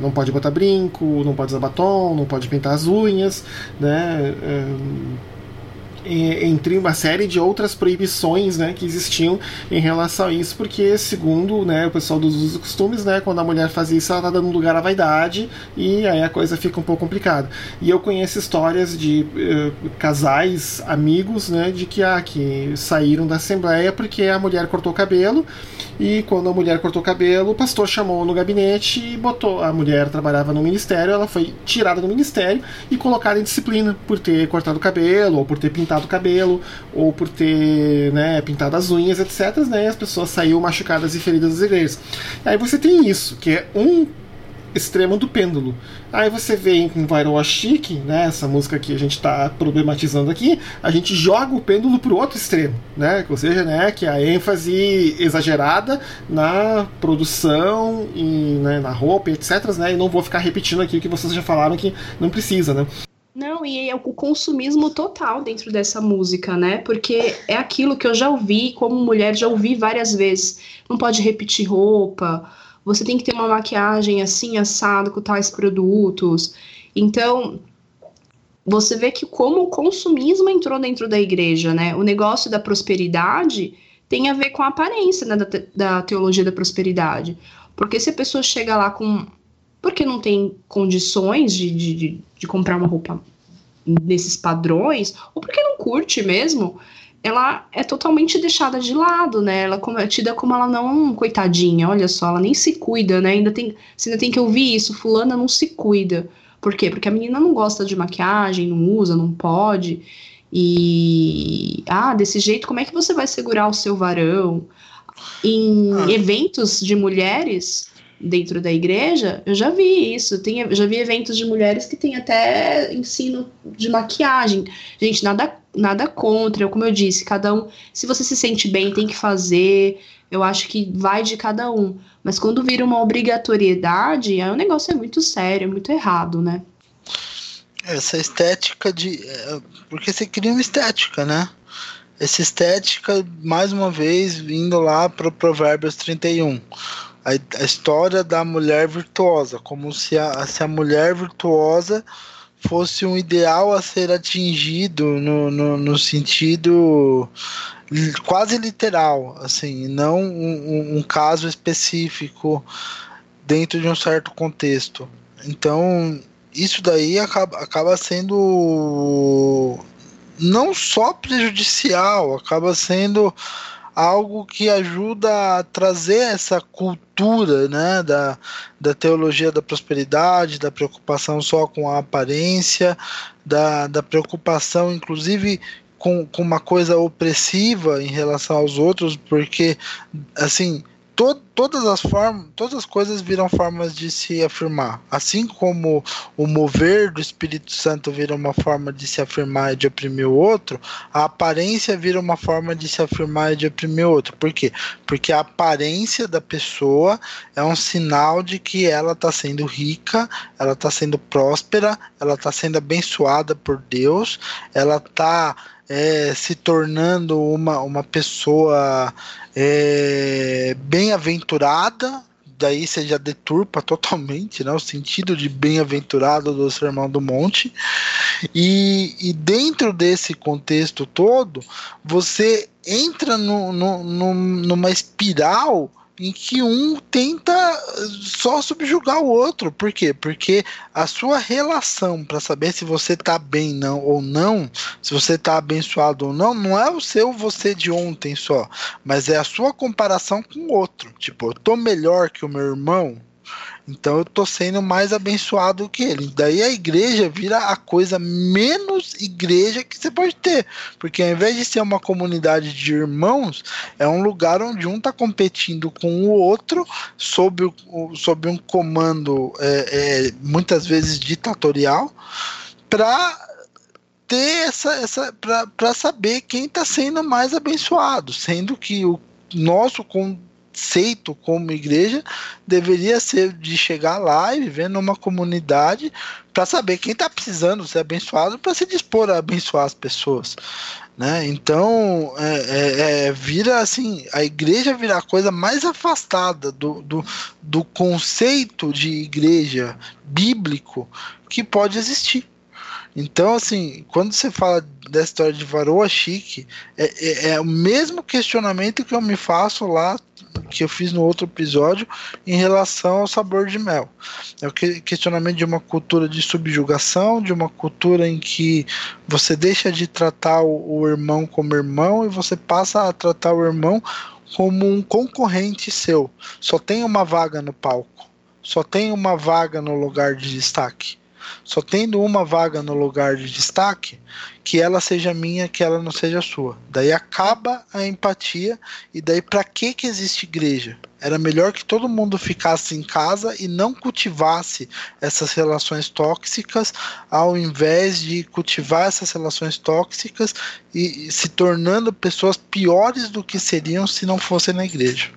não pode botar brinco, não pode usar batom, não pode pintar as unhas, né? Entre uma série de outras proibições né, que existiam em relação a isso, porque, segundo né, o pessoal dos usos e costumes, né, quando a mulher faz isso, ela está dando lugar à vaidade e aí a coisa fica um pouco complicada. E eu conheço histórias de uh, casais, amigos, né, de que, ah, que saíram da Assembleia porque a mulher cortou o cabelo e quando a mulher cortou o cabelo, o pastor chamou no gabinete e botou. A mulher trabalhava no ministério, ela foi tirada do ministério e colocada em disciplina por ter cortado o cabelo, ou por ter pintado o cabelo, ou por ter né, pintado as unhas, etc. Né, as pessoas saíram machucadas e feridas das igrejas. Aí você tem isso, que é um extremo do pêndulo. Aí você vem com Viral Chic, né, essa música que a gente está problematizando aqui, a gente joga o pêndulo para o outro extremo, né, ou seja, né, que é a ênfase exagerada na produção e né, na roupa, etc. Né, e não vou ficar repetindo aqui o que vocês já falaram que não precisa, né. Não, e é o consumismo total dentro dessa música, né? Porque é aquilo que eu já ouvi, como mulher, já ouvi várias vezes. Não pode repetir roupa, você tem que ter uma maquiagem assim, assado, com tais produtos. Então, você vê que como o consumismo entrou dentro da igreja, né? O negócio da prosperidade tem a ver com a aparência né, da, da teologia da prosperidade. Porque se a pessoa chega lá com. Porque não tem condições de, de, de comprar uma roupa nesses padrões, ou porque não curte mesmo, ela é totalmente deixada de lado, né? Ela é tida como ela não, coitadinha, olha só, ela nem se cuida, né? Ainda tem, você ainda tem que ouvir isso, fulana não se cuida. Por quê? Porque a menina não gosta de maquiagem, não usa, não pode. E ah, desse jeito, como é que você vai segurar o seu varão? Em ah. eventos de mulheres, dentro da igreja, eu já vi isso. Tem, já vi eventos de mulheres que tem até ensino de maquiagem. Gente, nada, nada contra, como eu disse, cada um, se você se sente bem, tem que fazer. Eu acho que vai de cada um. Mas quando vira uma obrigatoriedade, aí o negócio é muito sério, é muito errado, né? Essa estética de. É, porque você cria uma estética, né? Essa estética, mais uma vez, vindo lá para Provérbios 31 a, a história da mulher virtuosa, como se a, se a mulher virtuosa fosse um ideal a ser atingido no, no, no sentido quase literal, assim, não um, um, caso específico dentro de um certo contexto. Então, isso daí acaba, acaba sendo não só prejudicial, acaba sendo algo que ajuda a trazer essa cultura né, da, da teologia da prosperidade, da preocupação só com a aparência, da, da preocupação, inclusive, com, com uma coisa opressiva em relação aos outros, porque, assim, to, todas as formas, todas as coisas viram formas de se afirmar. Assim como o mover do Espírito Santo vira uma forma de se afirmar e de oprimir o outro, a aparência vira uma forma de se afirmar e de oprimir o outro. Por quê? Porque a aparência da pessoa é um sinal de que ela está sendo rica, ela está sendo próspera, ela está sendo abençoada por Deus, ela está é, se tornando uma, uma pessoa é, bem-aventurada, daí você já deturpa totalmente né, o sentido de bem-aventurado do Sermão do Monte. E, e dentro desse contexto todo, você entra no, no, no, numa espiral em que um tenta só subjugar o outro. Por quê? Porque a sua relação para saber se você está bem não ou não, se você está abençoado ou não, não é o seu você de ontem só, mas é a sua comparação com o outro. Tipo, eu tô melhor que o meu irmão, então eu tô sendo mais abençoado que ele. Daí a igreja vira a coisa menos igreja que você pode ter. Porque ao invés de ser uma comunidade de irmãos, é um lugar onde um tá competindo com o outro sob, o, sob um comando é, é, muitas vezes ditatorial para ter essa, essa para saber quem está sendo mais abençoado, sendo que o nosso com conceito como igreja deveria ser de chegar lá e viver numa comunidade para saber quem está precisando ser abençoado para se dispor a abençoar as pessoas. Né? Então é, é, é, vira assim, a igreja vira a coisa mais afastada do, do, do conceito de igreja bíblico que pode existir. Então, assim, quando você fala da história de Varoa Chique, é, é, é, o mesmo questionamento que eu me faço lá que eu fiz no outro episódio em relação ao sabor de mel. É o questionamento de uma cultura de subjugação, de uma cultura em que você deixa de tratar o, o irmão como irmão e você passa a tratar o irmão como um concorrente seu. Só tem uma vaga no palco, só tem uma vaga no lugar de destaque só tendo uma vaga no lugar de destaque, que ela seja minha, que ela não seja sua. Daí acaba a empatia e daí para que que existe igreja? Era melhor que todo mundo ficasse em casa e não cultivasse essas relações tóxicas, ao invés de cultivar essas relações tóxicas e, e se tornando pessoas piores do que seriam se não fossem na igreja.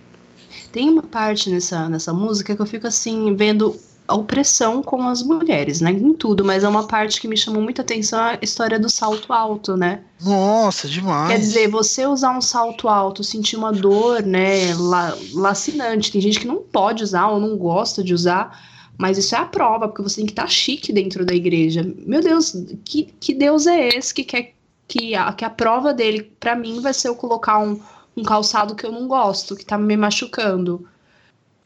Tem uma parte nessa, nessa música que eu fico assim, vendo a opressão com as mulheres, né? Em tudo, mas é uma parte que me chamou muita atenção a história do salto alto, né? Nossa, demais. Quer dizer, você usar um salto alto, sentir uma dor, né, lacinante. Tem gente que não pode usar ou não gosta de usar, mas isso é a prova, porque você tem que estar tá chique dentro da igreja. Meu Deus, que, que Deus é esse que quer que a, que a prova dele, para mim, vai ser eu colocar um, um calçado que eu não gosto, que tá me machucando?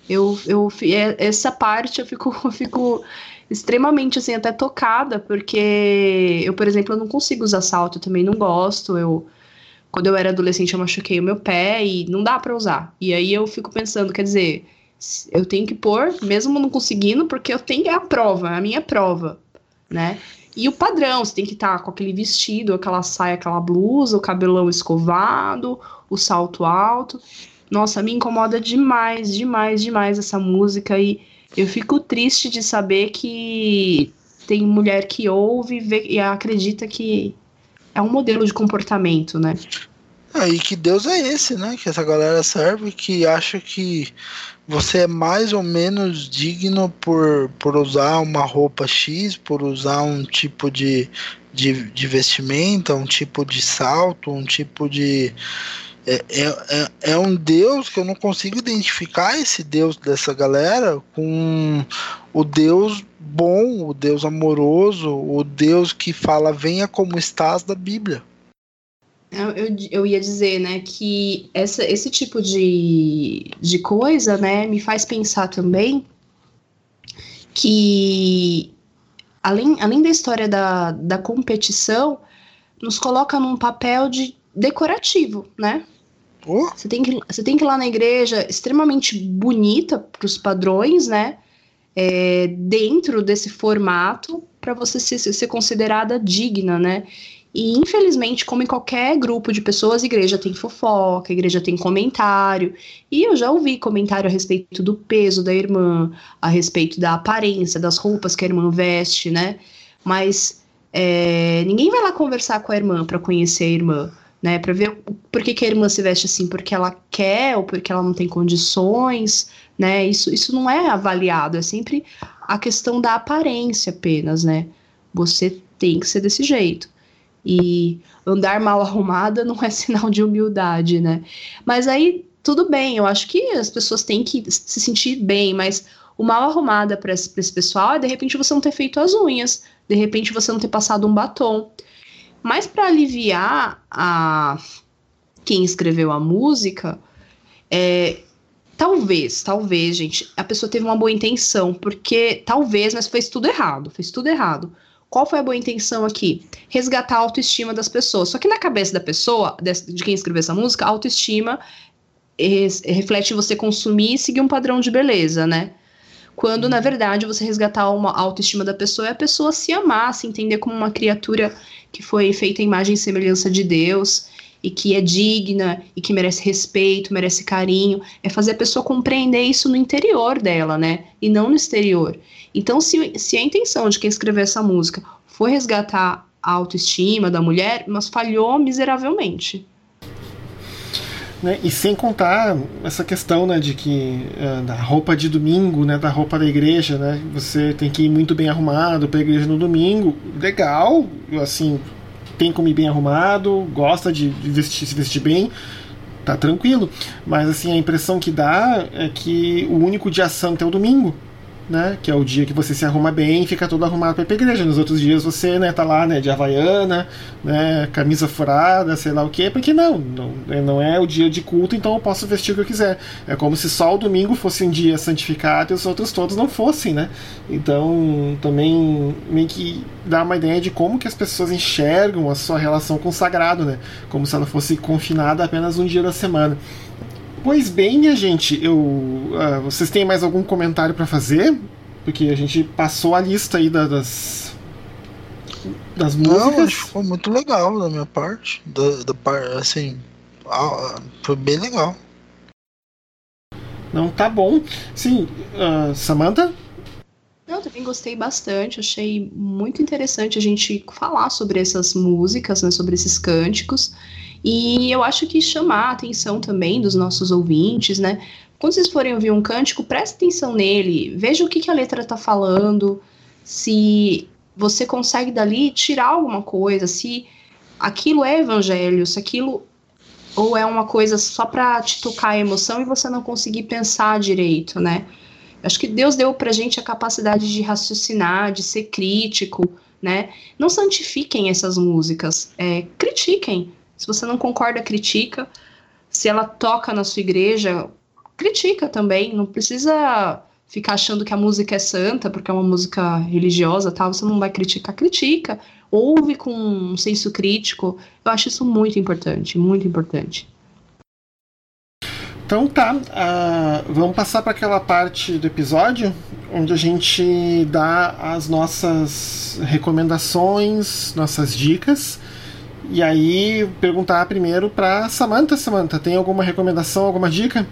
Eu, eu, é, essa parte eu fico, eu fico extremamente, assim, até tocada, porque eu, por exemplo, eu não consigo usar salto, eu também não gosto, eu... quando eu era adolescente eu machuquei o meu pé e não dá para usar. E aí eu fico pensando, quer dizer, eu tenho que pôr, mesmo não conseguindo, porque eu tenho é a prova, é a minha prova, né? E o padrão, você tem que estar tá com aquele vestido, aquela saia, aquela blusa, o cabelão escovado, o salto alto. Nossa, me incomoda demais, demais, demais essa música e eu fico triste de saber que tem mulher que ouve vê, e acredita que é um modelo de comportamento, né? É, e que Deus é esse, né? Que essa galera serve, que acha que você é mais ou menos digno por, por usar uma roupa X, por usar um tipo de, de, de vestimenta, um tipo de salto, um tipo de. É, é, é, é um Deus que eu não consigo identificar esse Deus dessa galera com o Deus bom, o Deus amoroso, o Deus que fala venha como estás da Bíblia. Eu, eu, eu, ia dizer, né, que essa, esse tipo de, de coisa, né, me faz pensar também que, além, além da história da, da competição, nos coloca num papel de decorativo, né? Você, tem que, você tem que ir lá na igreja extremamente bonita para os padrões, né? É, dentro desse formato para você ser, ser considerada digna, né? E infelizmente, como em qualquer grupo de pessoas, a igreja tem fofoca, a igreja tem comentário. E eu já ouvi comentário a respeito do peso da irmã, a respeito da aparência, das roupas que a irmã veste, né? Mas é, ninguém vai lá conversar com a irmã para conhecer a irmã, né? Para ver por que, que a irmã se veste assim, porque ela quer ou porque ela não tem condições, né? Isso, isso não é avaliado, é sempre a questão da aparência apenas, né? Você tem que ser desse jeito. E andar mal arrumada não é sinal de humildade, né? Mas aí tudo bem, eu acho que as pessoas têm que se sentir bem, mas o mal arrumada para esse, esse pessoal é de repente você não ter feito as unhas, de repente você não ter passado um batom. Mas para aliviar a quem escreveu a música, é, talvez, talvez, gente, a pessoa teve uma boa intenção, porque talvez, mas fez tudo errado, fez tudo errado. Qual foi a boa intenção aqui? Resgatar a autoestima das pessoas. Só que na cabeça da pessoa, de quem escreveu essa música, a autoestima reflete você consumir e seguir um padrão de beleza, né? Quando, na uhum. verdade, você resgatar uma autoestima da pessoa é a pessoa se amar, se entender como uma criatura que foi feita em imagem e semelhança de Deus e que é digna e que merece respeito, merece carinho, é fazer a pessoa compreender isso no interior dela, né? E não no exterior. Então, se, se a intenção de quem escreveu essa música foi resgatar a autoestima da mulher, mas falhou miseravelmente. Né? E sem contar essa questão né, de que uh, da roupa de domingo, né, da roupa da igreja, né, você tem que ir muito bem arrumado para a igreja no domingo. Legal, assim, tem como ir bem arrumado, gosta de vestir, se vestir bem, tá tranquilo. Mas assim, a impressão que dá é que o único dia santo é o domingo né? Que é o dia que você se arruma bem fica todo arrumado para ir pra igreja. Nos outros dias você, né, tá lá, né, de havaiana, né, camisa furada, sei lá o quê, porque não, não, é, não é o dia de culto, então eu posso vestir o que eu quiser. É como se só o domingo fosse um dia santificado e os outros todos não fossem, né? Então, também meio que dá uma ideia de como que as pessoas enxergam a sua relação com o sagrado, né? Como se ela fosse confinada apenas um dia da semana. Pois bem, minha gente, eu, uh, vocês têm mais algum comentário para fazer? Porque a gente passou a lista aí da, das das músicas. Não, acho que foi muito legal da minha parte, da, da assim, foi bem legal. Não, tá bom. Sim, uh, Samantha? Eu também gostei bastante, achei muito interessante a gente falar sobre essas músicas, né, sobre esses cânticos. E eu acho que chamar a atenção também dos nossos ouvintes, né? Quando vocês forem ouvir um cântico, preste atenção nele, veja o que, que a letra está falando, se você consegue dali tirar alguma coisa, se aquilo é evangelho, se aquilo ou é uma coisa só para te tocar a emoção e você não conseguir pensar direito, né? Acho que Deus deu pra gente a capacidade de raciocinar, de ser crítico, né? Não santifiquem essas músicas, é, critiquem, se você não concorda, critica. Se ela toca na sua igreja, critica também. Não precisa ficar achando que a música é santa, porque é uma música religiosa, tal. Você não vai criticar, critica. ouve com um senso crítico. Eu acho isso muito importante, muito importante. Então tá, uh, vamos passar para aquela parte do episódio onde a gente dá as nossas recomendações, nossas dicas. E aí perguntar primeiro para Samantha, Samantha, tem alguma recomendação, alguma dica?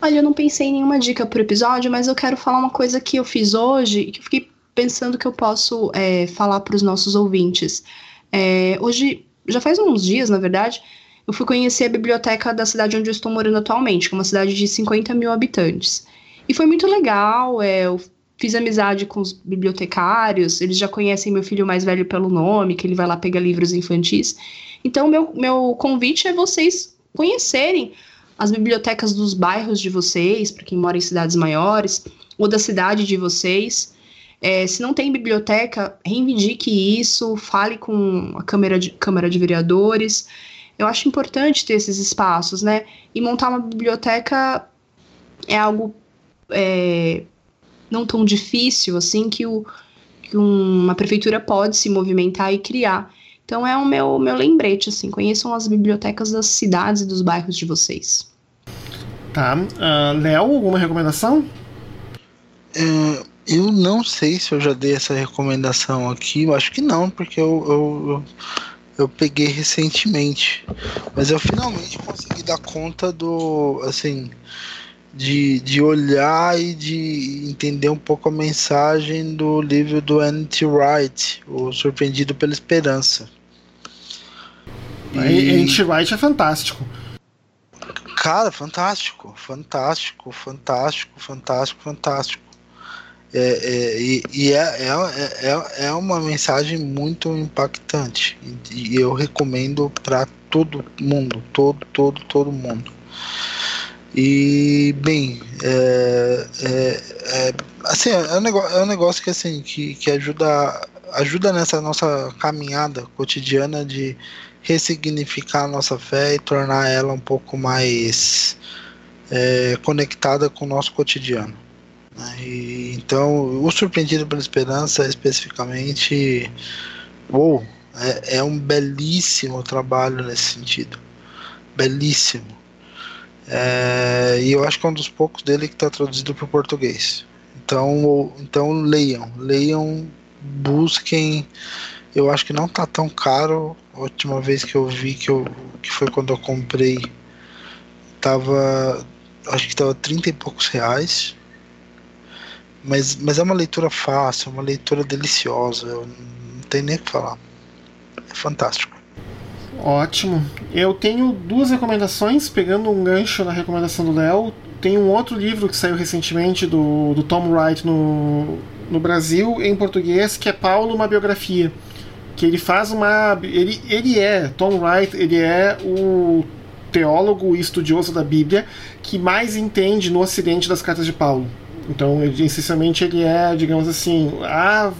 Olha, eu não pensei em nenhuma dica pro episódio, mas eu quero falar uma coisa que eu fiz hoje e que eu fiquei pensando que eu posso é, falar para os nossos ouvintes. É, hoje, já faz uns dias, na verdade, eu fui conhecer a biblioteca da cidade onde eu estou morando atualmente, que é uma cidade de 50 mil habitantes. E foi muito legal, é, eu fiz amizade com os bibliotecários, eles já conhecem meu filho mais velho pelo nome, que ele vai lá pegar livros infantis. Então, meu, meu convite é vocês conhecerem as bibliotecas dos bairros de vocês, para quem mora em cidades maiores, ou da cidade de vocês. É, se não tem biblioteca, reivindique isso, fale com a Câmara de, Câmara de Vereadores. Eu acho importante ter esses espaços, né? E montar uma biblioteca é algo é, não tão difícil assim que, o, que uma prefeitura pode se movimentar e criar. Então é o meu, meu lembrete, assim, conheçam as bibliotecas das cidades e dos bairros de vocês. Tá. Uh, Léo, alguma recomendação? Uh, eu não sei se eu já dei essa recomendação aqui, eu acho que não, porque eu, eu, eu eu peguei recentemente. Mas eu finalmente consegui dar conta do. Assim. De, de olhar e de entender um pouco a mensagem do livro do N.T. Wright, O Surpreendido pela Esperança. E... N.T. Wright é fantástico. Cara, fantástico, fantástico, fantástico, fantástico, fantástico. É, é, e, e é, é, é, é uma mensagem muito impactante e, eu recomendo para todo mundo, todo, todo, todo mundo. E bem, é, é, é, assim, é um, negócio, é um negócio que assim que, que ajuda ajuda nessa nossa caminhada cotidiana de ressignificar a nossa fé e tornar ela um pouco mais é, conectada com o nosso cotidiano. Né? E, então, o Surpreendido pela Esperança, especificamente, uou, é, é um belíssimo trabalho nesse sentido. Belíssimo. É, e eu acho que é um dos poucos dele que está traduzido para o português. Então, então leiam, leiam, busquem. Eu acho que não está tão caro. A última vez que eu vi que, eu, que foi quando eu comprei, tava acho que estava 30 e poucos reais. Mas, mas é uma leitura fácil, uma leitura deliciosa. Eu não tem nem o que falar. É fantástico. Ótimo. Eu tenho duas recomendações, pegando um gancho na recomendação do Léo. Tem um outro livro que saiu recentemente do, do Tom Wright no, no Brasil, em português, que é Paulo, uma biografia. Que ele faz uma. Ele, ele é, Tom Wright, ele é o teólogo e estudioso da Bíblia que mais entende no Ocidente das cartas de Paulo. Então, ele, essencialmente, ele é, digamos assim, a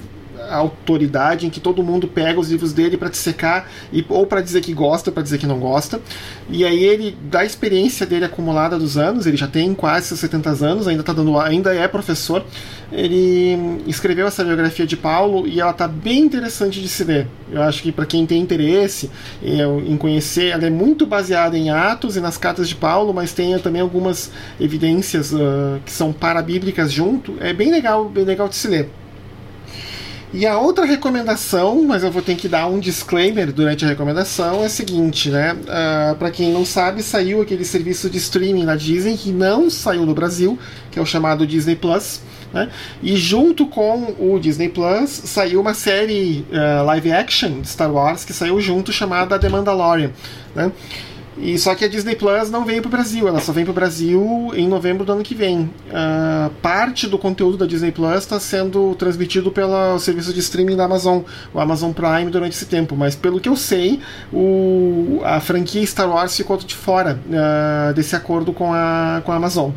autoridade em que todo mundo pega os livros dele para dissecar e, ou para dizer que gosta, para dizer que não gosta. E aí ele, da experiência dele acumulada dos anos, ele já tem quase 70 anos, ainda tá dando, ainda é professor. Ele escreveu essa biografia de Paulo e ela tá bem interessante de se ler. Eu acho que para quem tem interesse em conhecer, ela é muito baseada em Atos e nas cartas de Paulo, mas tem também algumas evidências uh, que são parabíblicas junto. É bem legal, bem legal de se ler. E a outra recomendação, mas eu vou ter que dar um disclaimer durante a recomendação, é a seguinte, né? Uh, ah, para quem não sabe, saiu aquele serviço de streaming da Disney que não saiu no Brasil, que é o chamado Disney Plus. Né? E junto com o Disney Plus saiu uma série uh, live action de Star Wars que saiu junto chamada The Mandalorian. Né? E só que a Disney Plus não veio para o Brasil, ela só vem para o Brasil em novembro do ano que vem. Uh, parte do conteúdo da Disney Plus está sendo transmitido pelo serviço de streaming da Amazon, o Amazon Prime, durante esse tempo. Mas pelo que eu sei, o, a franquia Star Wars ficou de fora uh, desse acordo com a, com a Amazon.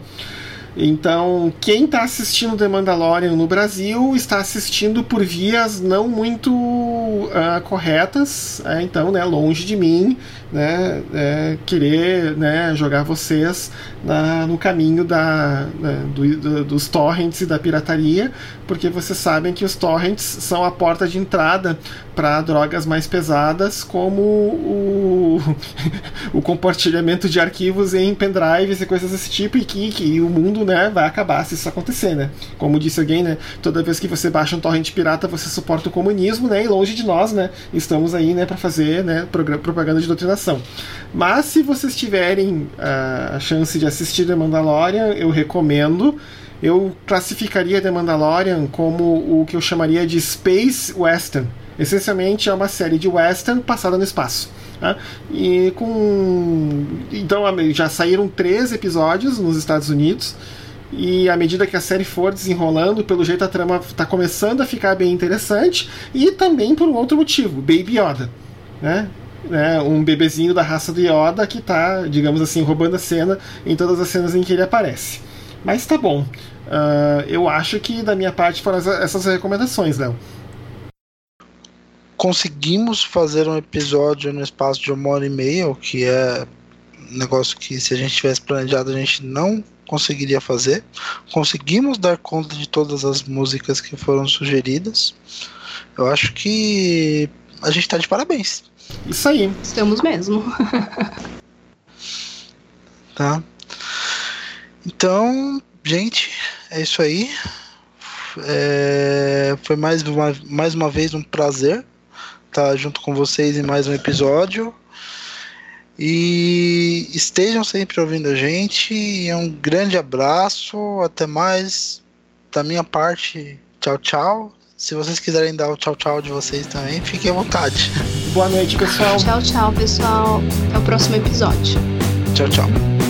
Então, quem está assistindo The Mandalorian no Brasil está assistindo por vias não muito uh, corretas, é, então, né, longe de mim, né, é, querer né, jogar vocês na, no caminho da, né, do, do, dos torrents e da pirataria, porque vocês sabem que os torrents são a porta de entrada para drogas mais pesadas, como o, o compartilhamento de arquivos em pendrives e coisas desse tipo, e que, que o mundo né, vai acabar se isso acontecer. Né? Como disse alguém, né, toda vez que você baixa um torrent pirata, você suporta o comunismo, né, e longe de nós né, estamos aí né, para fazer né, propaganda de doutrinação. Mas se vocês tiverem uh, a chance de assistir The Mandalorian, eu recomendo. Eu classificaria The Mandalorian como o que eu chamaria de Space Western. Essencialmente é uma série de western passada no espaço. Tá? E com. Então já saíram três episódios nos Estados Unidos. E à medida que a série for desenrolando, pelo jeito a trama está começando a ficar bem interessante. E também por um outro motivo: Baby Yoda. Né? né, um bebezinho da raça do Yoda que está, digamos assim, roubando a cena em todas as cenas em que ele aparece. Mas tá bom. Uh, eu acho que da minha parte foram essas recomendações, Léo. Conseguimos fazer um episódio no espaço de uma hora e meia, o que é um negócio que se a gente tivesse planejado a gente não conseguiria fazer. Conseguimos dar conta de todas as músicas que foram sugeridas. Eu acho que a gente está de parabéns. Isso aí. Estamos mesmo. tá. Então, gente, é isso aí. É, foi mais uma, mais uma vez um prazer estar junto com vocês em mais um episódio. E estejam sempre ouvindo a gente. E um grande abraço. Até mais. Da minha parte, tchau, tchau. Se vocês quiserem dar o tchau, tchau de vocês também, fiquem à vontade. Boa noite, pessoal. Tchau, tchau, pessoal. Até o próximo episódio. Tchau, tchau.